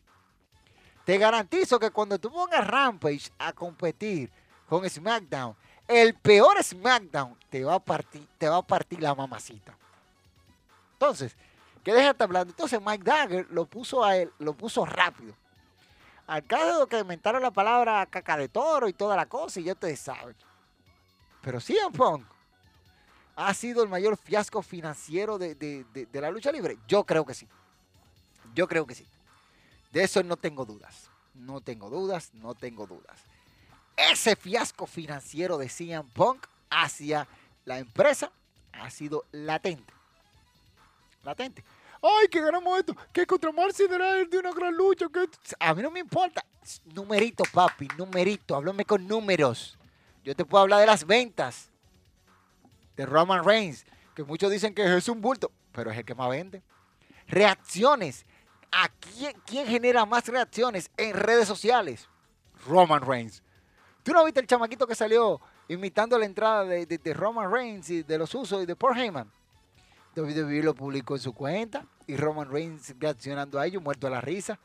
Speaker 1: Te garantizo que cuando tú pongas Rampage a competir con SmackDown, el peor SmackDown te va a partir, te va a partir la mamacita. Entonces, ¿qué déjate hablando? Entonces Mike Dagger lo puso a él, lo puso rápido. Al caso de que inventaron la palabra caca de toro y toda la cosa, y ya ustedes saben. Pero CM Punk ha sido el mayor fiasco financiero de, la lucha libre. Yo creo que sí. Yo creo que sí. De eso no tengo dudas. No tengo dudas, no tengo dudas. Ese fiasco financiero de CM Punk hacia la empresa ha sido latente. Latente. Ay, que ganamos esto, que contra Marcy de una gran lucha. A mí no me importa. Numerito, papi, numerito. Háblame con números. Yo te puedo hablar de las ventas de Roman Reigns, que muchos dicen que es un bulto, pero es el que más vende. Reacciones. ¿A quién, genera más reacciones en redes sociales? Roman Reigns. ¿Tú no viste el chamaquito que salió imitando la entrada de, Roman Reigns y de los usos y de Paul Heyman? WWE lo publicó en su cuenta y Roman Reigns reaccionando a ello, muerto a la risa.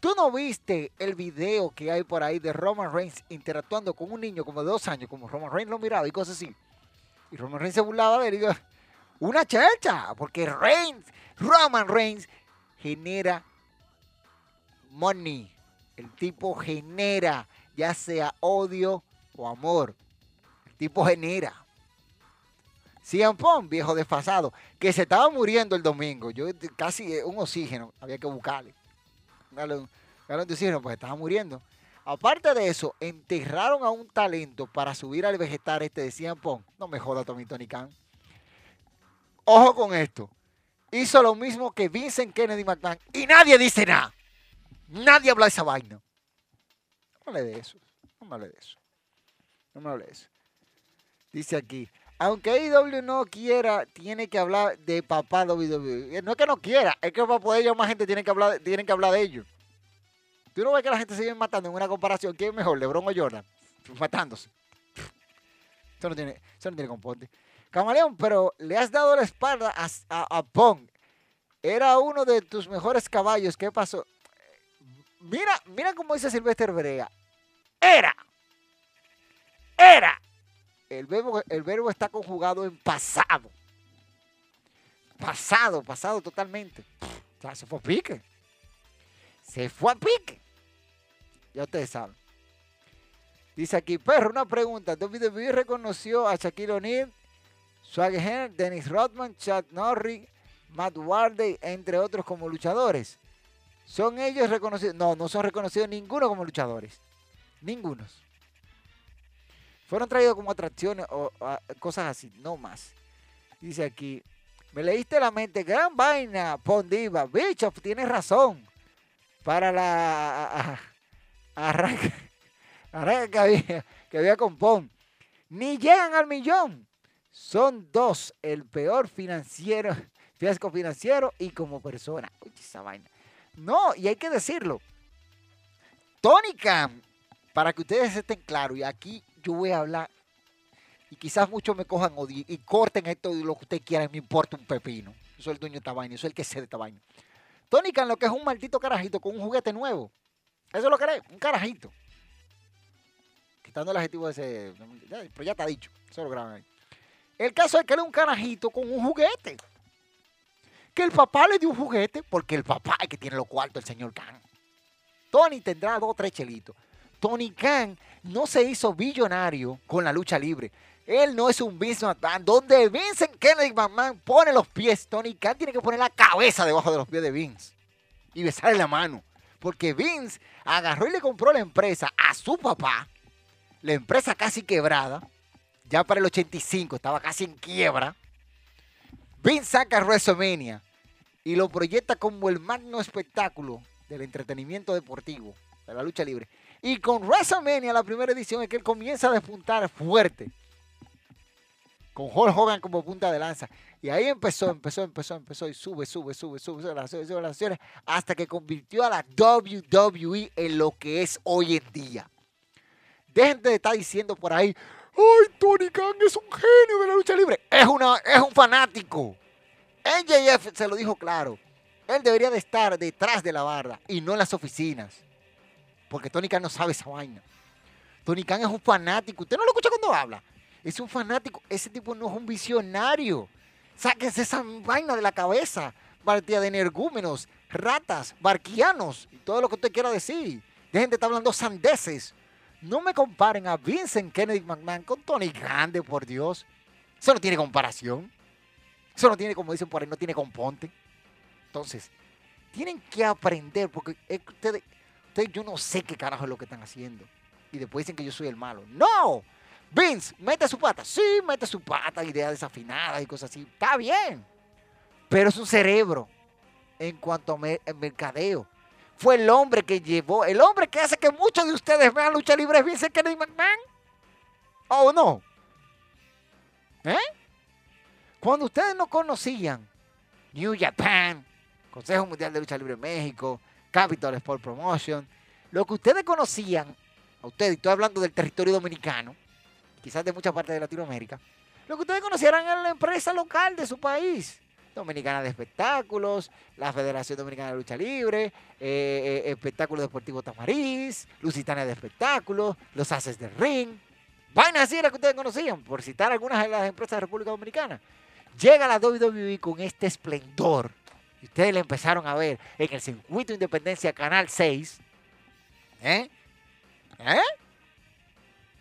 Speaker 1: ¿Tú no viste el video que hay por ahí de Roman Reigns interactuando con un niño como de dos años, como Roman Reigns lo miraba y cosas así? Y Roman Reigns se burlaba de él y digo, una chacha, porque Reigns, Roman Reigns genera money. El tipo genera, ya sea odio o amor. El tipo genera. Cien Pong, viejo desfasado, que se estaba muriendo el domingo. Yo casi un oxígeno, había que buscarle galón, galón de oxígeno, pues estaba muriendo. Aparte de eso, enterraron a un talento para subir al vegetal este de Cien Pong. No me joda Tommy Tony Khan. Ojo con esto. Hizo lo mismo que Vincent Kennedy McMahon y nadie dice nada. Nadie habla de esa vaina. No me hable de eso. No me hable de eso. No me hable de eso. Dice aquí, aunque AEW no quiera, tiene que hablar de papá WWE. No es que no quiera, es que para poder llamar gente tienen que hablar, tienen que hablar de ellos. Tú no ves que la gente se sigue matando en una comparación. ¿Quién es mejor, LeBron o Jordan? Matándose. Eso no tiene, eso no tiene comporte. Camaleón, pero le has dado la espalda a, a, Pong. Era uno de tus mejores caballos. ¿Qué pasó? Mira, mira cómo dice Silvestre Brea. Era. Era. El verbo, el verbo está conjugado en pasado. Pasado, pasado totalmente. O se fue a pique. Se fue a pique. Ya ustedes saben. Dice aquí, perro, una pregunta. WWE reconoció a Shaquille O'Neal, Swagger Dennis Rodman, Chad Norris, Matt Wardey, entre otros como luchadores. ¿Son ellos reconocidos? No, no son reconocidos ninguno como luchadores. Ningunos. Fueron traídos como atracciones o, cosas así, no más. Dice aquí, me leíste la mente, gran vaina, Pondiva. Bishop, tienes razón. Para la arranca, que, había, que había con Pon. Ni llegan al millón. Son dos, el peor financiero, fiasco financiero y como persona. Uy, esa vaina. No, y hay que decirlo. Tony para que ustedes estén claros, y aquí yo voy a hablar, y quizás muchos me cojan odio y corten esto y lo que ustedes quieran, me importa un pepino. Yo soy el dueño de esta vaina, yo soy el que sé de esta vaina. Tony Khan lo que es un maldito carajito con un juguete nuevo. Eso es lo que un carajito. Quitando el adjetivo ese, pero ya está dicho, eso lo graban ahí. El caso es que es un carajito con un juguete. Que el papá le dio un juguete porque el papá es que tiene los cuartos, el señor Khan. Tony tendrá dos o tres chelitos. Tony Khan no se hizo billonario con la lucha libre. Él no es un McMahon. Donde Vincent Kennedy McMahon pone los pies, Tony Khan tiene que poner la cabeza debajo de los pies de Vince y besarle la mano. Porque Vince agarró y le compró la empresa a su papá. La empresa casi quebrada. Ya para el 85 estaba casi en quiebra. Vince saca WrestleMania y lo proyecta como el magno espectáculo del entretenimiento deportivo, de la lucha libre. Y con WrestleMania, la primera edición, es que él comienza a despuntar fuerte. Con Hulk Hogan como punta de lanza. Y ahí empezó, empezó, empezó, empezó y sube, sube, sube, sube, sube acciones, sube las acciones, hasta que convirtió a la WWE en lo que es hoy en día. Dejen de estar diciendo por ahí, ¡ay, Tony Khan es un genio de la lucha libre! Es, una, es un fanático. NJF se lo dijo claro. Él debería de estar detrás de la barra y no en las oficinas. Porque Tony Khan no sabe esa vaina. Tony Khan es un fanático. Usted no lo escucha cuando habla. Es un fanático. Ese tipo no es un visionario. Sáquense esa vaina de la cabeza. Partida de energúmenos, ratas, barquianos y todo lo que usted quiera decir. De estar hablando sandeces. No me comparen a Vincent Kennedy McMahon con Tony Grande, por Dios. Eso no tiene comparación. Eso no tiene, como dicen por ahí, no tiene componte. Entonces, tienen que aprender, porque ustedes, ustedes, yo no sé qué carajo es lo que están haciendo. Y después dicen que yo soy el malo. ¡No! Vince, mete su pata. Sí, mete su pata, ideas desafinadas y cosas así. Está bien. Pero es un cerebro en cuanto a mercadeo. Fue el hombre que llevó, el hombre que hace que muchos de ustedes vean lucha libre es Vince Kennedy McMahon. ¿O no? ¿Eh? Cuando ustedes no conocían New Japan, Consejo Mundial de Lucha Libre México, Capital Sport Promotion, lo que ustedes conocían, a ustedes, estoy hablando del territorio dominicano, quizás de muchas partes de Latinoamérica, lo que ustedes conocieran era la empresa local de su país. Dominicana de Espectáculos, la Federación Dominicana de Lucha Libre, eh, eh, Espectáculo Deportivo Tamariz, Lusitania de Espectáculos, los Haces de Ring. Vainas así era que ustedes conocían, por citar algunas de las empresas de República Dominicana. Llega la WWE con este esplendor. Y ustedes le empezaron a ver en el circuito Independencia Canal 6. ¿Eh? ¿Eh?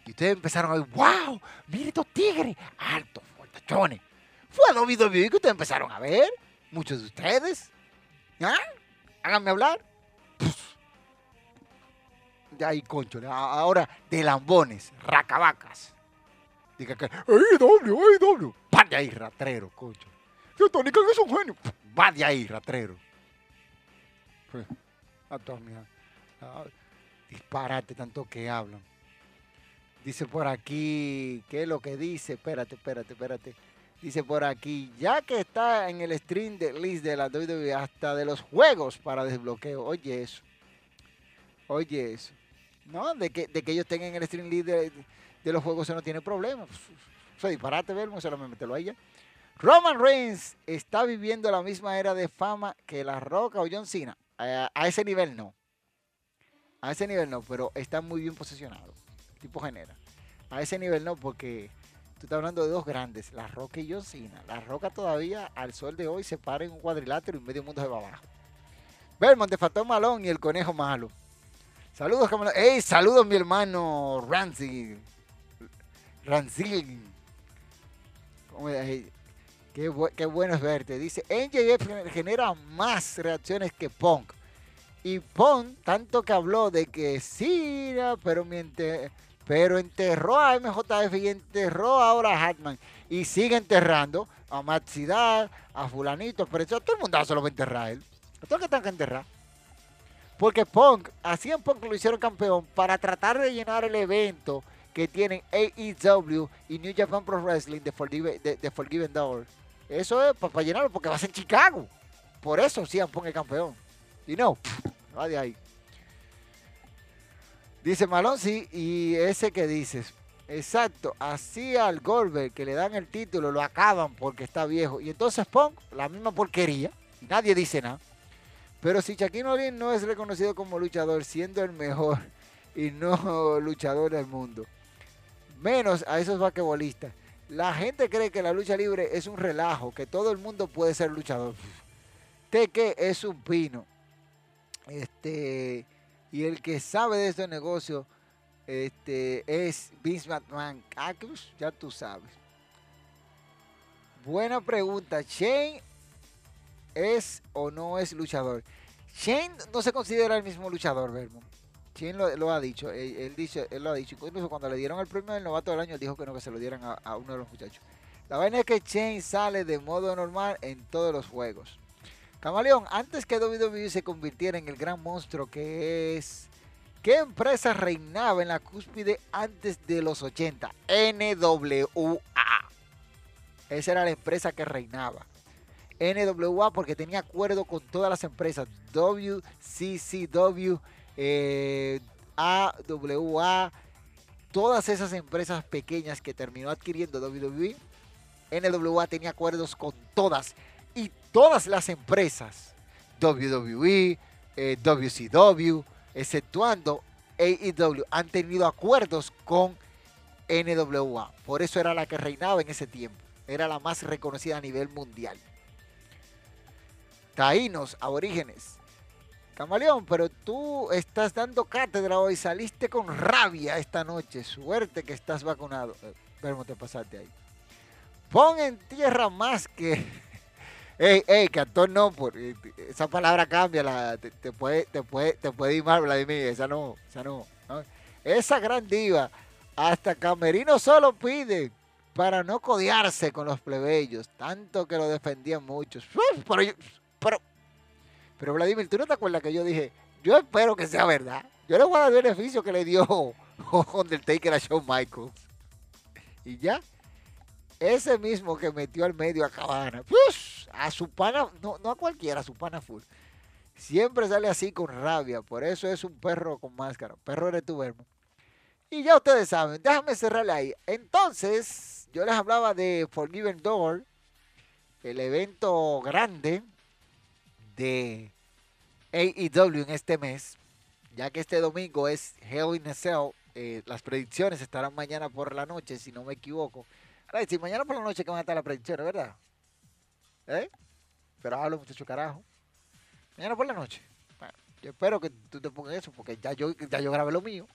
Speaker 1: Y ustedes empezaron a ver, wow, mire estos tigres, altos, fuertachones. Fue a WWE que ustedes empezaron a ver. Muchos de ustedes. ¿Ah? Háganme hablar. Ya ahí, concho. Ahora, de lambones, racabacas. Diga que, ¡ay, doble, ay, doble! ¡Va de ahí, ratrero, cocho! Yo, Tony Khan es un genio. ¡Va de ahí, ratrero! A ah, disparate tanto que hablan. Dice por aquí, ¿qué es lo que dice? Espérate, espérate, espérate. Dice por aquí, ya que está en el stream de list de la WWE hasta de los juegos para desbloqueo. Oye eso. Oye eso. ¿No? De que, de que ellos tengan el stream list de, los juegos, eso no tiene problema. Eso disparate, verlo, me meterlo a ella. Roman Reigns está viviendo la misma era de fama que La Roca o John Cena. A, a ese nivel no. A ese nivel no, pero está muy bien posicionado. Tipo genera. A ese nivel no, porque Tú estás hablando de dos grandes, La Roca y John Cena. La Roca todavía al sol de hoy se para en un cuadrilátero y medio mundo se va abajo. Belmont de Fatón Malón y el conejo malo. Saludos, Camilo. ¡Ey! Saludos, mi hermano Ramsey. Ramsey. Qué, qué, bueno es verte. Dice, NJF genera más reacciones que Punk. Y Punk, tanto que habló de que sí, pero mientras pero enterró a MJF y enterró ahora a Hatman. Y sigue enterrando a Matsidad, a Fulanito. Pero eso todo el mundo se lo va a enterrar a él. A todo que tengan que enterrar. Porque Punk, así en Punk lo hicieron campeón para tratar de llenar el evento que tienen AEW y New Japan Pro Wrestling de Forgiven, de. Eso es para llenarlo porque vas en Chicago. Por eso sí pone el campeón. Y no, va de ahí. Dice Malón, sí, y ese que dices. Exacto, así al Goldberg que le dan el título lo acaban porque está viejo. Y entonces Punk, la misma porquería, nadie dice nada. Pero si Shaquille O'Neal no es reconocido como luchador, siendo el mejor y no luchador del mundo, menos a esos vaquebolistas. La gente cree que la lucha libre es un relajo, que todo el mundo puede ser luchador. Teque es un pino. Este, y el que sabe de estos negocios este, es Vince McMahon. Ah, ya tú sabes. Buena pregunta. Shane es o no es luchador. Shane no se considera el mismo luchador, Vermont. Shane lo, ha dicho, él, dice, él lo ha dicho. Incluso cuando le dieron el premio del novato del año, dijo que no, que se lo dieran a, uno de los muchachos. La vaina es que Shane sale de modo normal en todos los juegos. Camaleón, antes que WWE se convirtiera en el gran monstruo que es, ¿qué empresa reinaba en la cúspide antes de los 80? NWA. Esa era la empresa que reinaba. NWA porque tenía acuerdo con todas las empresas. WCCW, eh, AWA, todas esas empresas pequeñas que terminó adquiriendo WWE. NWA tenía acuerdos con todas todas las empresas, WWE, WCW, eh, exceptuando AEW, han tenido acuerdos con NWA. Por eso era la que reinaba en ese tiempo. Era la más reconocida a nivel mundial taínos, aborígenes. Camaleón, pero tú estás dando cátedra hoy, saliste con rabia esta noche. Suerte que estás vacunado. Eh, Vermo te pasaste ahí. Pon en tierra más que. Ey, ey, actor no, por, eh, esa palabra cambia, la, te, puede, te, puede, te puede Vladimir, esa no, esa no, Esa gran diva, hasta Camerino solo pide para no codearse con los plebeyos, tanto que lo defendían muchos. Pero pero, pero Vladimir, ¿tú no te acuerdas que yo dije, yo espero que sea verdad? Yo le voy a dar el beneficio que le dio Undertaker a Shawn Michaels. Y ya, ese mismo que metió al medio a Cabana, a su pana, no, no a cualquiera, a su pana full. Siempre sale así con rabia, por eso es un perro con máscara. Perro eres tu verbo. Y ya ustedes saben, déjame cerrarle ahí. Entonces, yo les hablaba de Forgiven Door, el evento grande de AEW en este mes, ya que este domingo es Hell in a Cell. Eh, las predicciones estarán mañana por la noche, si no me equivoco. Ahora, si mañana por la noche que van a estar las predicciones, ¿verdad? ¿Eh? Pero hablo muchacho carajo. Mañana por la noche. yo espero que tú te pongas eso, porque ya yo, ya yo grabé lo mío.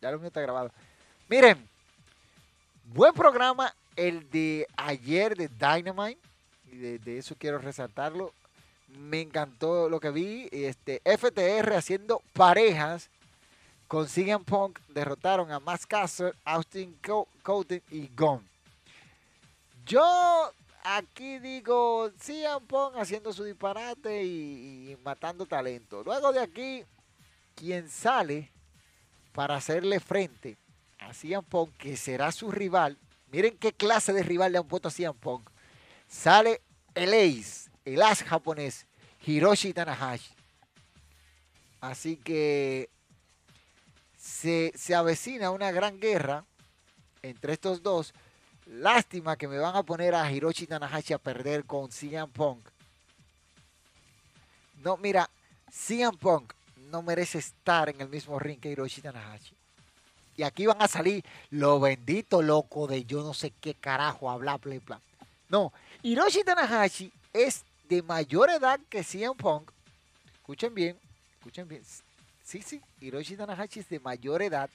Speaker 1: Ya lo mío está grabado. Miren, buen programa el de ayer de Dynamite. Y de eso quiero resaltarlo me encantó lo que vi. Este, FTR haciendo parejas con CM Punk. Derrotaron a Max Caster, Austin Coaten y Gon. Yo aquí digo CM Punk haciendo su disparate y, matando talento. Luego de aquí, quien sale para hacerle frente a CM Punk, que será su rival. Miren qué clase de rival le han puesto a CM Punk. Sale el Ace el as japonés Hiroshi Tanahashi. Así que se, avecina una gran guerra entre estos dos. Lástima que me van a poner a Hiroshi Tanahashi a perder con CM Punk. No, mira, CM Punk no merece estar en el mismo ring que Hiroshi Tanahashi. Y aquí van a salir lo bendito loco de yo no sé qué carajo habla, bla, bla. No, Hiroshi Tanahashi es de mayor edad que CM Punk. Escuchen bien, escuchen bien. Sí, sí, Hiroshi Tanahashi es de mayor edad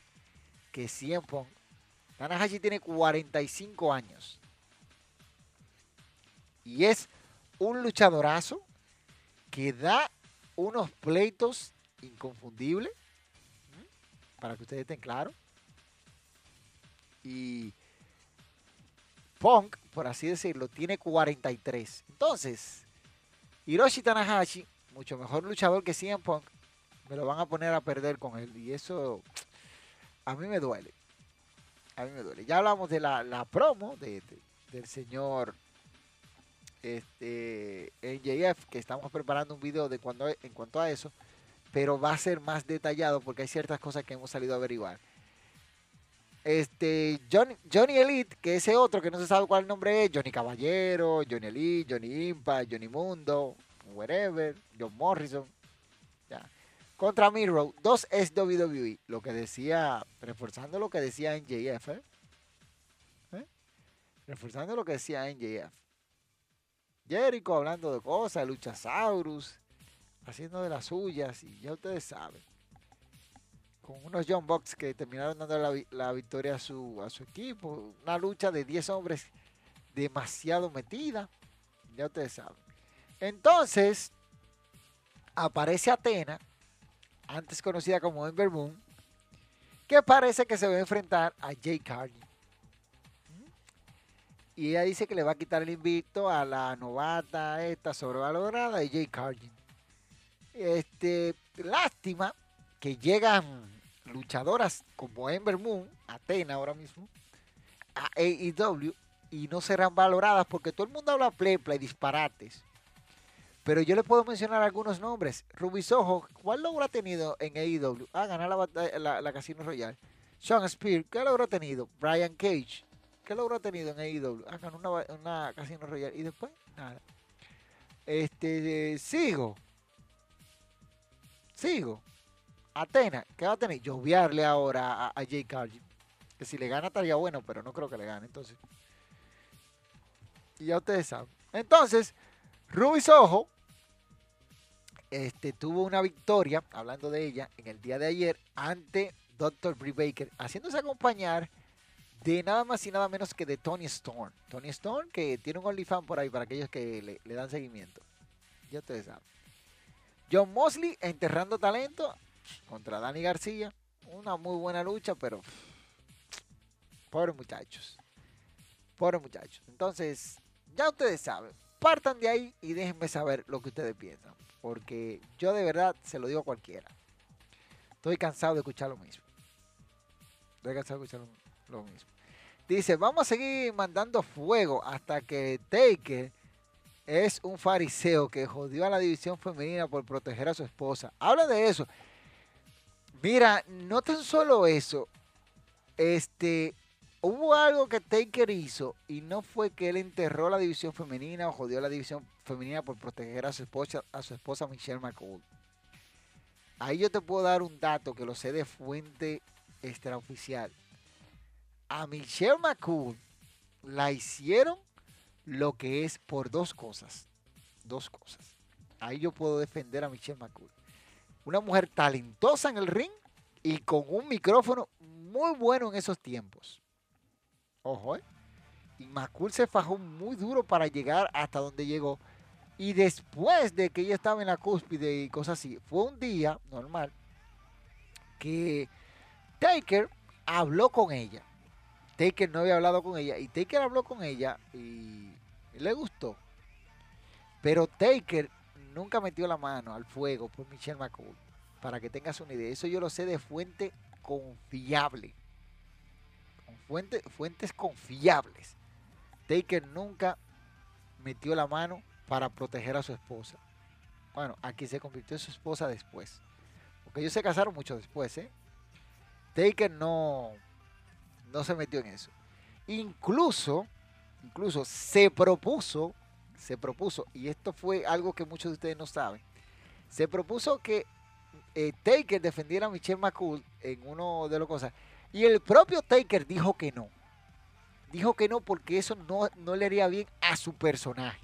Speaker 1: que CM Punk. Tanahashi tiene 45 años. Y es un luchadorazo que da unos pleitos inconfundibles. Para que ustedes estén claros. Y Punk, por así decirlo, tiene 43. Entonces, Hiroshi Tanahashi, mucho mejor luchador que CM Punk, me lo van a poner a perder con él. Y eso a mí me duele. A mí me duele. Ya hablamos de la, promo del señor este, NJF, que estamos preparando un video de cuando, en cuanto a eso, pero va a ser más detallado porque hay ciertas cosas que hemos salido a averiguar. Este, Johnny, Johnny Elite, que ese otro que no se sabe cuál nombre es, Johnny Caballero, Johnny Elite, Johnny Impa, Johnny Mundo, whatever, John Morrison. Contra Miro, dos es WWE, lo que decía, reforzando lo que decía NJF, ¿eh? Reforzando lo que decía NJF. Jericho hablando de cosas, Luchasaurus, haciendo de las suyas, y ya ustedes saben. Con unos John Box que terminaron dando la, la victoria a su, a su equipo. Una lucha de 10 hombres demasiado metida. Ya ustedes saben. Entonces, aparece Atena, antes conocida como Ember Moon, que parece que se va a enfrentar a Jay Carney. Y ella dice que le va a quitar el invicto a la novata esta sobrevalorada de Jay Cargill. Este, lástima que llegan luchadoras como Ember Moon, Atena ahora mismo, a AEW y no serán valoradas porque todo el mundo habla plepla y disparates. Pero yo le puedo mencionar algunos nombres. Ruby Soho, ¿cuál logro ha tenido en AEW? Ah, ganar la, la, la Casino Royale. Sean Spear, ¿qué logro ha tenido? Brian Cage, ¿qué logro ha tenido en AEW? Ah, ganó una, una Casino Royale. Y después, nada. Este, sigo. Sigo. Atena, ¿qué va a tener? Lloviarle ahora a, a Jay Cargill. Que si le gana estaría bueno, pero no creo que le gane. Entonces. Y ya ustedes saben. Entonces, Ruby Soho este, tuvo una victoria, hablando de ella, en el día de ayer ante Dr. Brie Baker, haciéndose acompañar de nada más y nada menos que de Tony Storm. Tony Storm, que tiene un OnlyFans por ahí para aquellos que le, le dan seguimiento. Ya ustedes saben. John Mosley enterrando talento contra Dani García. Una muy buena lucha, pero pobres muchachos. Pobres muchachos. Entonces, ya ustedes saben. Partan de ahí y déjenme saber lo que ustedes piensan. Porque yo de verdad se lo digo a cualquiera. Estoy cansado de escuchar lo mismo. Estoy cansado de escuchar lo, mismo. Dice, vamos a seguir mandando fuego hasta que Taker es un fariseo que jodió a la división femenina por proteger a su esposa. Habla de eso. Mira, no tan solo eso. Este, hubo algo que Taker hizo y no fue que él enterró la división femenina o jodió la división femenina por proteger a su esposa, a su esposa Michelle McCool. Ahí yo te puedo dar un dato que lo sé de fuente extraoficial. A Michelle McCool la hicieron lo que es por dos cosas. Dos cosas. Ahí yo puedo defender a Michelle McCool. Una mujer talentosa en el ring y con un micrófono muy bueno en esos tiempos. Ojo, ¿eh? Y McCool se fajó muy duro para llegar hasta donde llegó. Y después de que ella estaba en la cúspide y cosas así, fue un día normal que Taker habló con ella. Taker no había hablado con ella y Taker habló con ella y le gustó. Pero Taker nunca metió la mano al fuego por Michelle McCool. Para que tengas una idea. Eso yo lo sé de fuente confiable. Fuente- fuentes confiables. Taker nunca metió la mano para proteger a su esposa. Bueno, aquí se convirtió en su esposa después. Porque ellos se casaron mucho después, ¿eh? Taker no, no se metió en eso. Incluso, incluso se propuso, se propuso, y esto fue algo que muchos de ustedes no saben, se propuso que eh, Taker defendiera a Michelle McCool en uno de los cosas. Y el propio Taker dijo que no. Dijo que no porque eso no, no le haría bien a su personaje.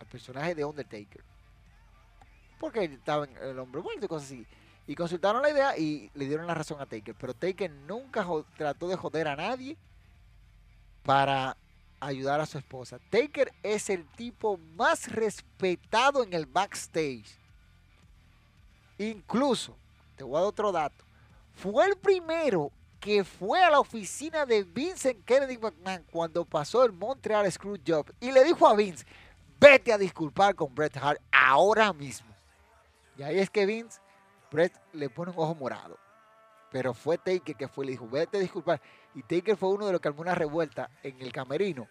Speaker 1: Al personaje de Undertaker. Porque estaba el hombre muerto y cosas así. Y consultaron la idea y le dieron la razón a Taker. Pero Taker nunca trató de joder a nadie para ayudar a su esposa. Taker es el tipo más respetado en el backstage. Incluso, te voy a dar otro dato. Fue el primero que fue a la oficina de Vincent Kennedy McMahon cuando pasó el Montreal Screwjob y le dijo a Vince, vete a disculpar con Bret Hart ahora mismo. Y ahí es que Vince, Bret le pone un ojo morado. Pero fue Taker que fue le dijo, vete a disculpar. Y Taker fue uno de los que armó una revuelta en el camerino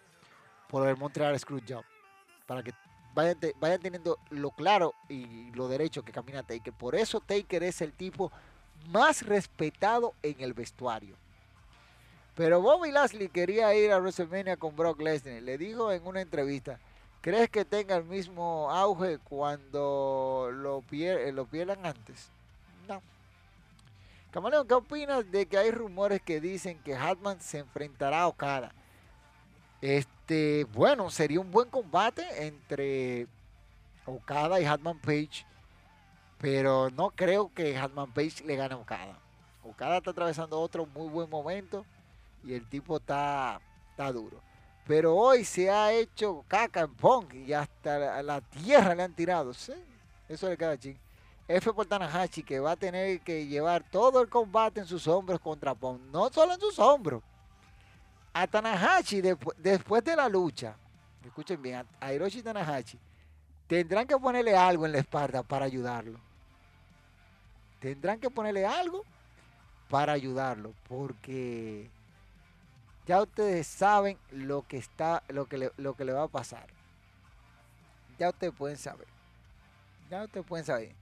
Speaker 1: por el Montreal Screwjob. para que vayan, vayan teniendo lo claro y lo derecho que camina Taker. Por eso Taker es el tipo más respetado en el vestuario. Pero Bobby Lashley quería ir a WrestleMania con Brock Lesnar. Le dijo en una entrevista, ¿crees que tenga el mismo auge cuando lo, lo pierdan antes? No. Camaleón, ¿qué opinas de que hay rumores que dicen que Hatman se enfrentará a Okada? Este, bueno, sería un buen combate entre Okada y Hatman Page, pero no creo que Hatman Page le gane a Okada. Okada está atravesando otro muy buen momento y el tipo está, está duro. Pero hoy se ha hecho caca en Pong y hasta la, tierra le han tirado. Eso le queda ching. F por Tanahashi que va a tener que llevar todo el combate en sus hombros contra Pong. No solo en sus hombros. A Tanahashi después de la lucha, escuchen bien, a Hiroshi Tanahashi, tendrán que ponerle algo en la espalda para ayudarlo. Tendrán que ponerle algo para ayudarlo. Porque ya ustedes saben lo que está, lo que le, lo que le va a pasar. Ya ustedes pueden saber. Ya ustedes pueden saber.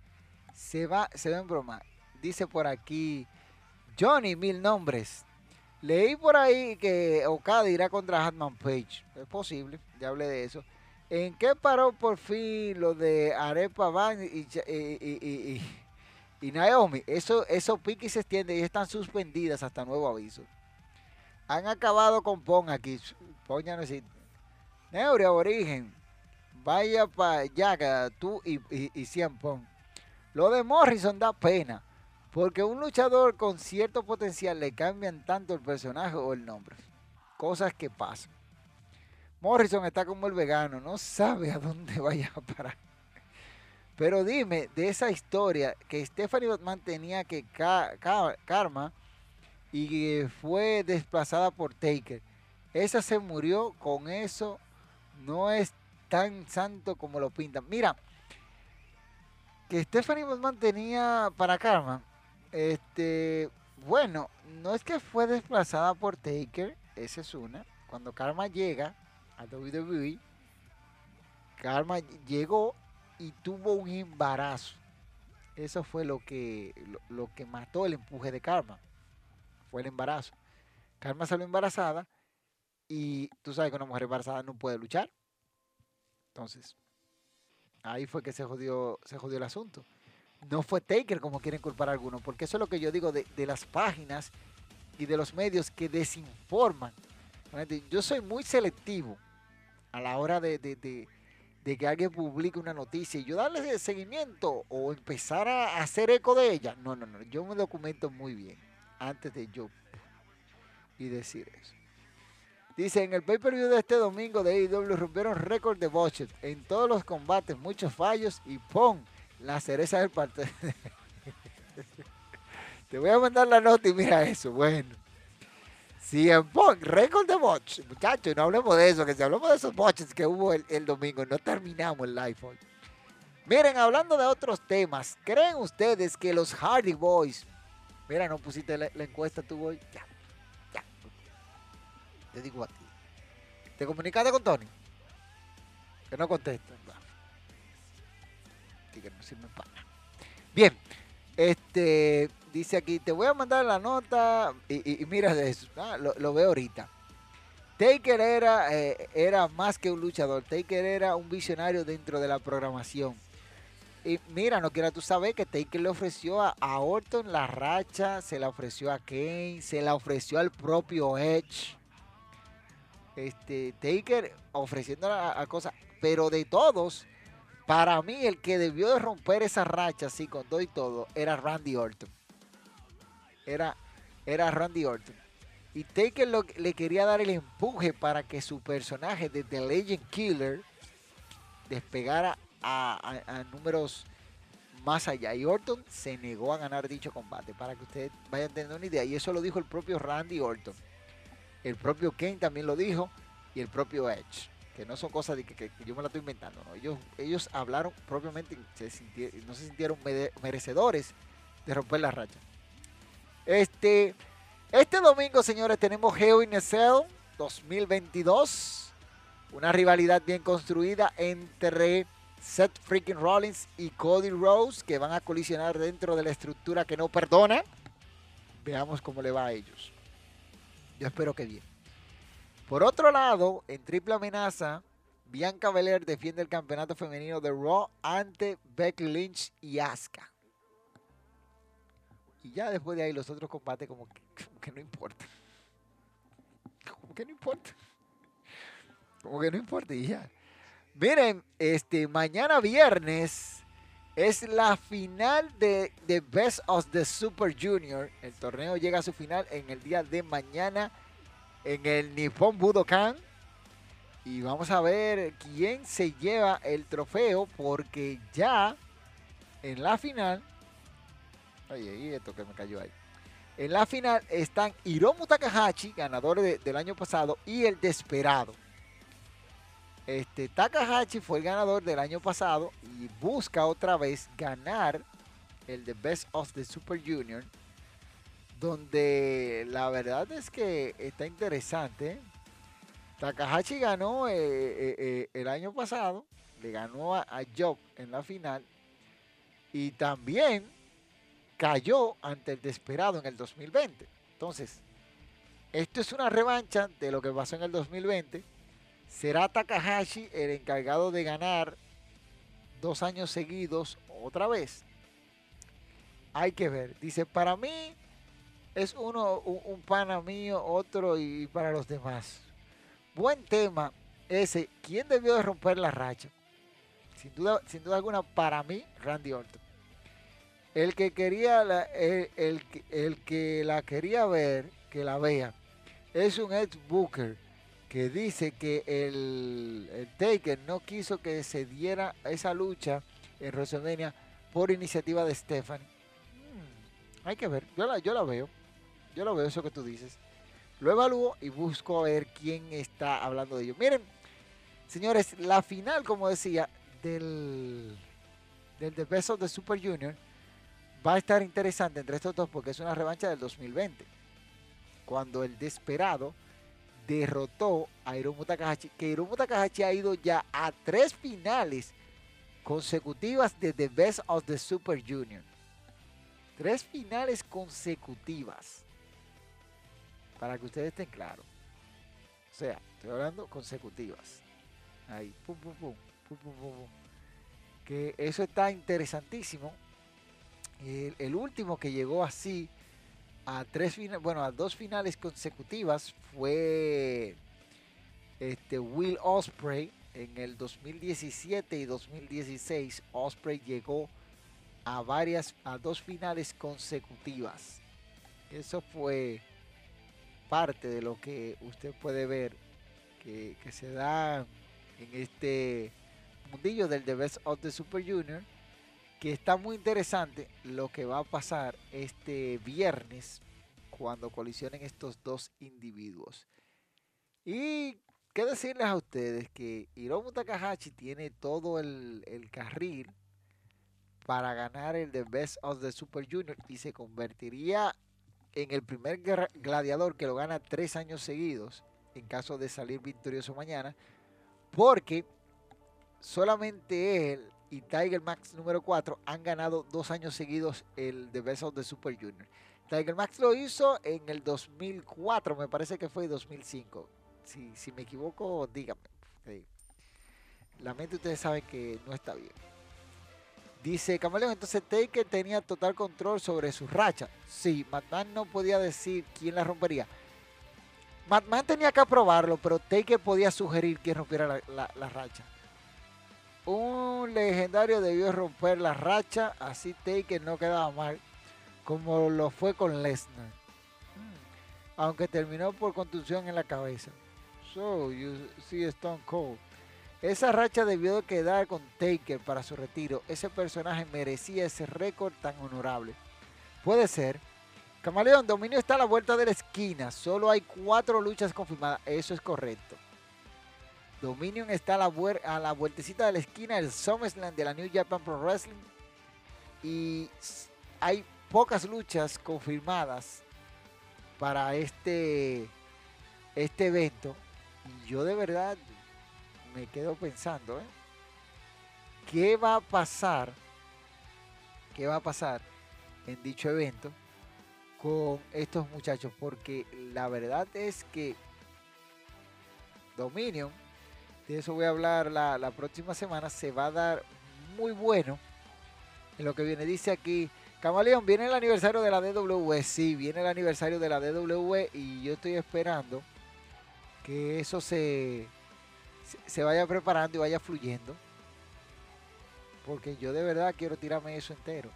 Speaker 1: Se va, se va broma. Dice por aquí Johnny Mil Nombres. Leí por ahí que Okada irá contra Hatman Page. Es posible, ya hablé de eso. ¿En qué paró por fin lo de Arepa Van y, y, y, Naomi? Eso, eso pique y se extiende y están suspendidas hasta nuevo aviso. Han acabado con Pon aquí. Pon ya no existe. Neuria, origen. Vaya para allá, tú y, y, y Cien Pon. Lo de Morrison da pena. Porque un luchador con cierto potencial le cambian tanto el personaje o el nombre. Cosas que pasan. Morrison está como el vegano, no sabe a dónde vaya a parar. Pero dime, de esa historia que Stephanie Batman tenía que Karma y fue desplazada por Taker. Esa se murió con eso. No es tan santo como lo pintan. Mira, que Stephanie Bosman tenía para Karma. Este, bueno, no es que fue desplazada por Taker. Esa es una. Cuando Karma llega a WWE, Karma llegó y tuvo un embarazo. Eso fue lo que, lo que mató el empuje de Karma fue el embarazo. Karma salió embarazada y tú sabes que una mujer embarazada no puede luchar. Entonces, ahí fue que se jodió, se jodió el asunto. No fue Taker como quieren culpar a algunos, porque eso es lo que yo digo de, las páginas y de los medios que desinforman. Yo soy muy selectivo a la hora de, de, que alguien publique una noticia y yo darle seguimiento o empezar a hacer eco de ella. No, no, no, yo me documento muy bien antes de yo y decir eso. Dice, en el pay-per-view de este domingo de AEW rompieron récord de botches en todos los combates, muchos fallos y ¡pum! La cereza del parte. Te voy a mandar la nota y mira eso, bueno. En Punk, récord de botches. Muchachos, no hablemos de eso, que si hablamos de esos botches que hubo el, el domingo, no terminamos el live hoy. Miren, hablando de otros temas, ¿creen ustedes que los Hardy Boys Mira, no pusiste la, encuesta tú hoy. Ya, ya. Te digo a ti. ¿Te comunicaste con Tony? Que no contesta. Que no sirve para Bien. Este dice aquí, te voy a mandar la nota y, mira eso, ah, lo, veo ahorita. Taker era, eh, era más que un luchador, Taker era un visionario dentro de la programación. Y mira, no quiera tú saber que Taker le ofreció a, Orton la racha, se la ofreció a Kane, se la ofreció al propio Edge. Este, Taker ofreciendo a, cosas, pero de todos, para mí el que debió de romper esa racha así con todo y todo era Randy Orton. Era, era Randy Orton. Y Taker le quería dar el empuje para que su personaje de The Legend Killer despegara a, números más allá. Y Orton se negó a ganar dicho combate, para que ustedes vayan teniendo una idea. Y eso lo dijo el propio Randy Orton. El propio Kane también lo dijo. Y el propio Edge. Que no son cosas de que, yo me la estoy inventando. Ellos, ellos hablaron propiamente, no se sintieron merecedores de romper la racha. Este, este domingo, señores, tenemos Hell in a Cell 2022 Una rivalidad bien construida entre Seth freaking Rollins y Cody Rose que van a colisionar dentro de la estructura que no perdona. Veamos cómo le va a ellos. Yo espero que bien. Por otro lado, en triple amenaza, Bianca Belair defiende el campeonato femenino de Raw ante Becky Lynch y Asuka. Y ya después de ahí los otros combates como que, no importa. Como que no importa. Como que no importa y ya. Miren, este mañana viernes es la final de, de Best of the Super Junior. El torneo llega a su final en el día de mañana en el Nippon Budokan. Y vamos a ver quién se lleva el trofeo porque ya en la final Oye, esto que me cayó ahí. En la final están Hiromu Takahashi, ganador del año pasado, y el Desperado. Este, Takahashi fue el ganador del año pasado y busca otra vez ganar el The Best of the Super Junior, donde la verdad es que está interesante. Takahashi ganó eh, eh, eh, el año pasado, le ganó a, a Job en la final y también cayó ante el desesperado en el 2020. Entonces, esto es una revancha de lo que pasó en el 2020. ¿Será Takahashi el encargado de ganar dos años seguidos otra vez? Hay que ver. Dice, para mí es uno, un, pana mío, otro y para los demás. Buen tema ese. ¿Quién debió de romper la racha? Sin duda, sin duda alguna, para mí, Randy Orton. El que quería la, el, que la quería ver, que la vea, es un ex Booker que dice que el, Taker no quiso que se diera esa lucha en WrestleMania por iniciativa de Stephanie. Hmm, hay que ver, yo la, yo la veo, yo la veo eso que tú dices. Lo evalúo y busco a ver quién está hablando de ello. Miren, señores, la final, como decía, del, del The Best of the Super Junior va a estar interesante entre estos dos porque es una revancha del 2020. Cuando el Desperado derrotó a Hiromu Takahashi, que Hiromu Takahashi ha ido ya a tres finales consecutivas de The Best of the Super Junior. Tres finales consecutivas. Para que ustedes estén claros. O sea, estoy hablando consecutivas. Ahí, pum, pum, pum, pum, pum, pum. Que eso está interesantísimo el, último que llegó así a tres bueno, a dos finales consecutivas fue este Will Osprey en el 2017 y 2016. Osprey llegó a varias, a dos finales consecutivas. Eso fue parte de lo que usted puede ver que, que se da en este mundillo del The Best of the Super Junior que está muy interesante lo que va a pasar este viernes cuando colisionen estos dos individuos. Y qué decirles a ustedes que Hiromu Takahashi tiene todo el, carril para ganar el The Best of the Super Junior y se convertiría en el primer gladiador que lo gana tres años seguidos en caso de salir victorioso mañana, porque solamente él y Tiger Max número 4 han ganado dos años seguidos el The Best of the Super Junior. Tiger Max lo hizo en el 2004, me parece que fue 2005. Si, si me equivoco, dígame. La mente ustedes saben que no está bien. Dice Camaleón, entonces Taker tenía total control sobre su racha. Sí, Matman no podía decir quién la rompería. Matman tenía que aprobarlo, pero Taker podía sugerir quién rompiera la racha. Un legendario debió romper la racha, así Taker no quedaba mal, como lo fue con Lesnar. Aunque terminó por contusión en la cabeza. So, you see Stone Cold. Esa racha debió quedar con Taker para su retiro. Ese personaje merecía ese récord tan honorable. Puede ser. Camaleón, Dominio está a la vuelta de la esquina. Solo hay cuatro luchas confirmadas. Eso es correcto. Dominion está a la, vueltecita de la esquina del SummerSlam de la New Japan Pro Wrestling. Y hay pocas luchas confirmadas para este, este evento. Y yo de verdad me quedo pensando, ¿eh? ¿Qué va a pasar? ¿Qué va a pasar en dicho evento con estos muchachos? Porque la verdad es que Dominion, de eso voy a hablar la, la próxima semana, se va a dar muy bueno en lo que viene. Dice aquí, Camaleón, viene el aniversario de la DWE. Sí, viene el aniversario de la DWE y yo estoy esperando que eso se, se vaya preparando y vaya fluyendo. Porque yo de verdad quiero tirarme eso entero.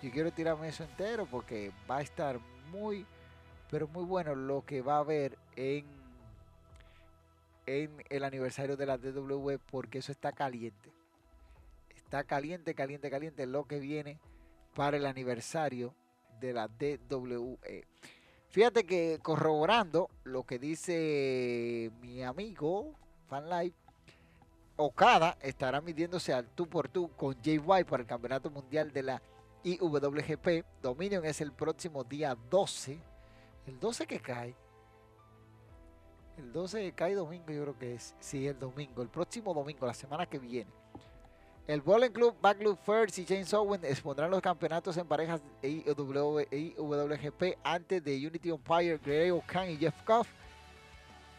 Speaker 1: Yo quiero tirarme eso entero porque va a estar muy, pero muy bueno lo que va a haber en, en el aniversario de la DWE porque eso está caliente. Está caliente, caliente, caliente lo que viene para el aniversario de la DWE. Fíjate que corroborando lo que dice mi amigo FanLife, Okada estará midiéndose al tú por tú con White para el Campeonato Mundial de la IWGP. Dominion es el próximo día 12. El 12 que cae. El 12 que cae domingo, yo creo que es. Sí, el domingo. El próximo domingo, la semana que viene. El Bowling Club, Backloop First y James Owen expondrán los campeonatos en parejas IWGP antes de Unity Empire, Grey O'Kan y Jeff Koff.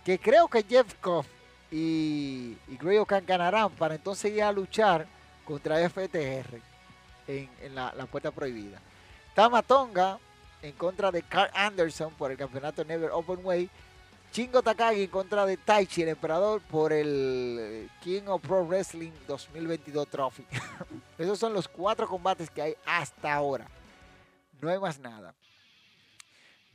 Speaker 1: Que creo que Jeff Koff y, y Grey O'Kan ganarán para entonces ir a luchar contra FTR en, la, la, puerta prohibida. Tamatonga en contra de Carl Anderson por el campeonato Never Open Way. Chingo Takagi contra de Taichi, el emperador, por el King of Pro Wrestling 2022 Trophy. Esos son los cuatro combates que hay hasta ahora. No hay más nada.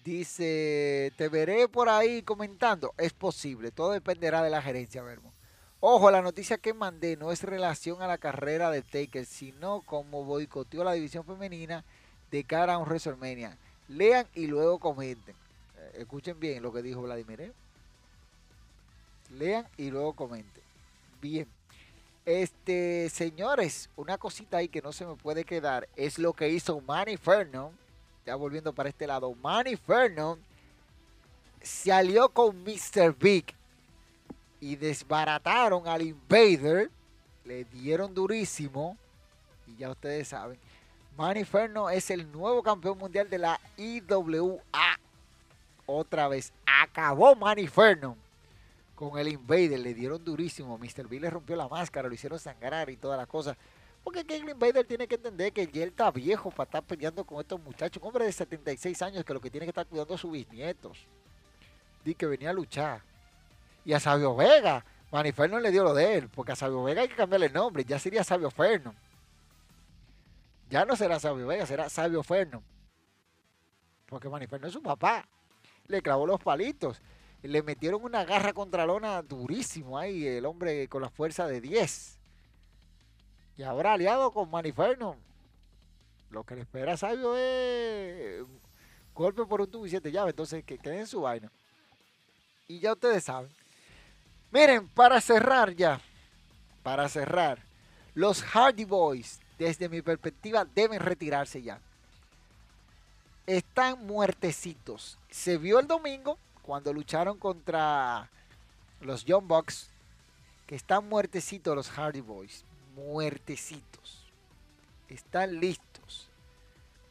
Speaker 1: Dice, te veré por ahí comentando. Es posible, todo dependerá de la gerencia, Vermo. Ojo, la noticia que mandé no es relación a la carrera de Taker, sino como boicoteó la división femenina de cara a un WrestleMania. Lean y luego comenten. Escuchen bien lo que dijo Vladimir. ¿eh? Lean y luego comenten. Bien. Este, señores, una cosita ahí que no se me puede quedar es lo que hizo Manny Fernon. Ya volviendo para este lado, Manny Fernon se alió con Mr. Big y desbarataron al Invader. Le dieron durísimo. Y ya ustedes saben. Manny Fernon es el nuevo campeón mundial de la IWA otra vez. Acabó Manny Fernon con el Invader. Le dieron durísimo. Mr. B le rompió la máscara, lo hicieron sangrar y todas las cosas. Porque el Invader tiene que entender que él está viejo para estar peleando con estos muchachos. Un hombre de 76 años que lo que tiene que estar cuidando a sus bisnietos. Di que venía a luchar. Y a Sabio Vega. Manny Fernon le dio lo de él. Porque a Sabio Vega hay que cambiarle el nombre. Ya sería Sabio Fernon. Ya no será Sabio Vega, será Sabio Fernon. Porque Manny Fernon es su papá le clavó los palitos. Le metieron una garra contra lona durísimo ahí, el hombre con la fuerza de 10. Y ahora aliado con Maniferno. Lo que le espera Sabio es golpe por un tubo y siete llaves. Entonces, que queden su vaina. Y ya ustedes saben. Miren, para cerrar ya, para cerrar, los Hardy Boys, desde mi perspectiva, deben retirarse ya están muertecitos. Se vio el domingo cuando lucharon contra los Young Bucks, que están muertecitos los Hardy Boys. Muertecitos. Están listos.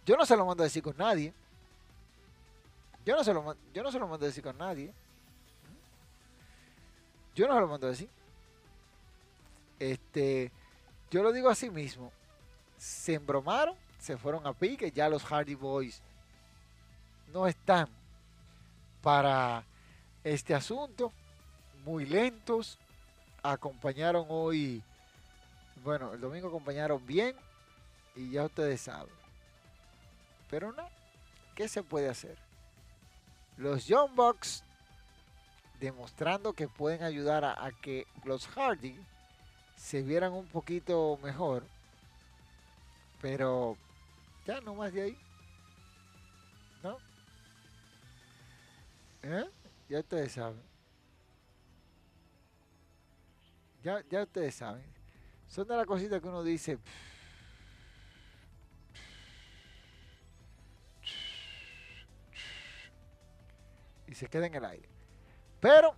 Speaker 1: Yo no se lo mando a decir con nadie. Yo no se lo, yo no se lo mando a decir con nadie. Yo no se lo mando a decir. Este, yo lo digo así mismo. Se embromaron, se fueron a pique, ya los Hardy Boys no están para este asunto, muy lentos, acompañaron hoy, bueno, el domingo acompañaron bien y ya ustedes saben. Pero no, ¿qué se puede hacer? Los Young Bucks demostrando que pueden ayudar a, a que los Hardy se vieran un poquito mejor, pero ya no más de ahí. ¿Eh? Ya ustedes saben. Ya, ya ustedes saben. Son de las cositas que uno dice. Y se queda en el aire. Pero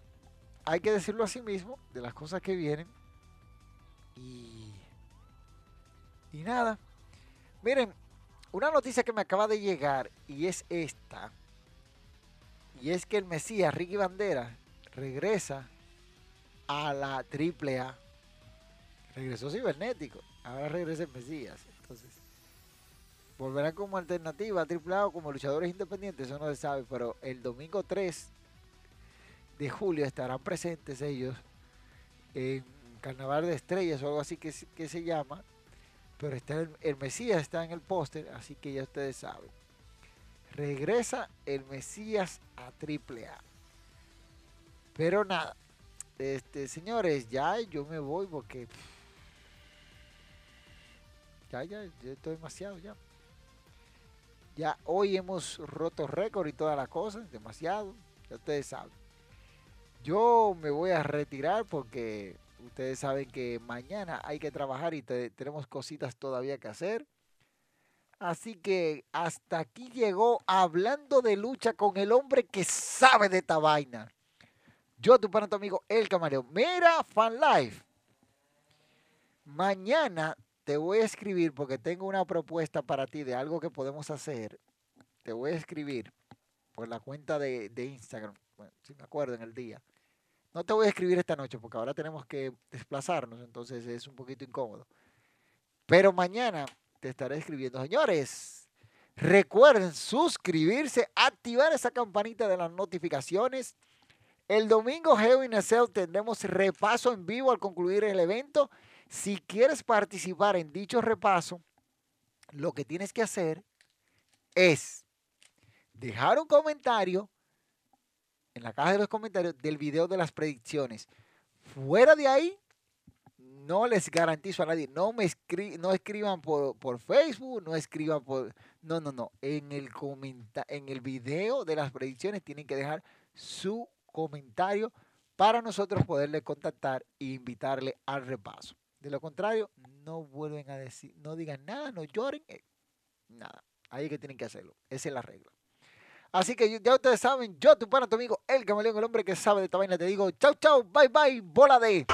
Speaker 1: hay que decirlo así mismo, de las cosas que vienen. Y, y nada. Miren, una noticia que me acaba de llegar y es esta. Y es que el Mesías, Ricky Bandera, regresa a la AAA. Regresó cibernético. Ahora regresa el Mesías. Entonces, volverán como alternativa a AAA o como luchadores independientes. Eso no se sabe. Pero el domingo 3 de julio estarán presentes ellos en Carnaval de Estrellas o algo así que, se llama. Pero el, Mesías está en el póster, así que ya ustedes saben. Regresa el Mesías a AAA. Pero nada, este, señores, ya yo me voy porque ya, ya, ya estoy demasiado ya. Ya hoy hemos roto récord y todas las cosas, demasiado, ya ustedes saben. Yo me voy a retirar porque ustedes saben que mañana hay que trabajar y tenemos cositas todavía que hacer. Así que hasta aquí llegó hablando de lucha con el hombre que sabe de esta vaina. Yo, tu pana, tu amigo, el camarero. Mira, Fan Life. Mañana te voy a escribir porque tengo una propuesta para ti de algo que podemos hacer. Te voy a escribir por la cuenta de, de Instagram, si me acuerdo en el día. No te voy a escribir esta noche porque ahora tenemos que desplazarnos, entonces es un poquito incómodo. Pero mañana te estaré escribiendo. Señores, recuerden suscribirse, activar esa campanita de las notificaciones. El domingo, Geo y tendremos repaso en vivo al concluir el evento. Si quieres participar en dicho repaso, lo que tienes que hacer es dejar un comentario en la caja de los comentarios del video de las predicciones. Fuera de ahí, no les garantizo a nadie, no me no escriban por, por, Facebook, no escriban por... No, no, no. En el, comenta en el video de las predicciones tienen que dejar su comentario para nosotros poderle contactar e invitarle al repaso. De lo contrario, no vuelven a decir, no digan nada, no lloren, eh, nada. Ahí es que tienen que hacerlo. Esa es la regla. Así que ya ustedes saben, yo, tu pana, tu amigo, el camaleón, el hombre que sabe de esta vaina, te digo, chau, chau, bye, bye, bola de...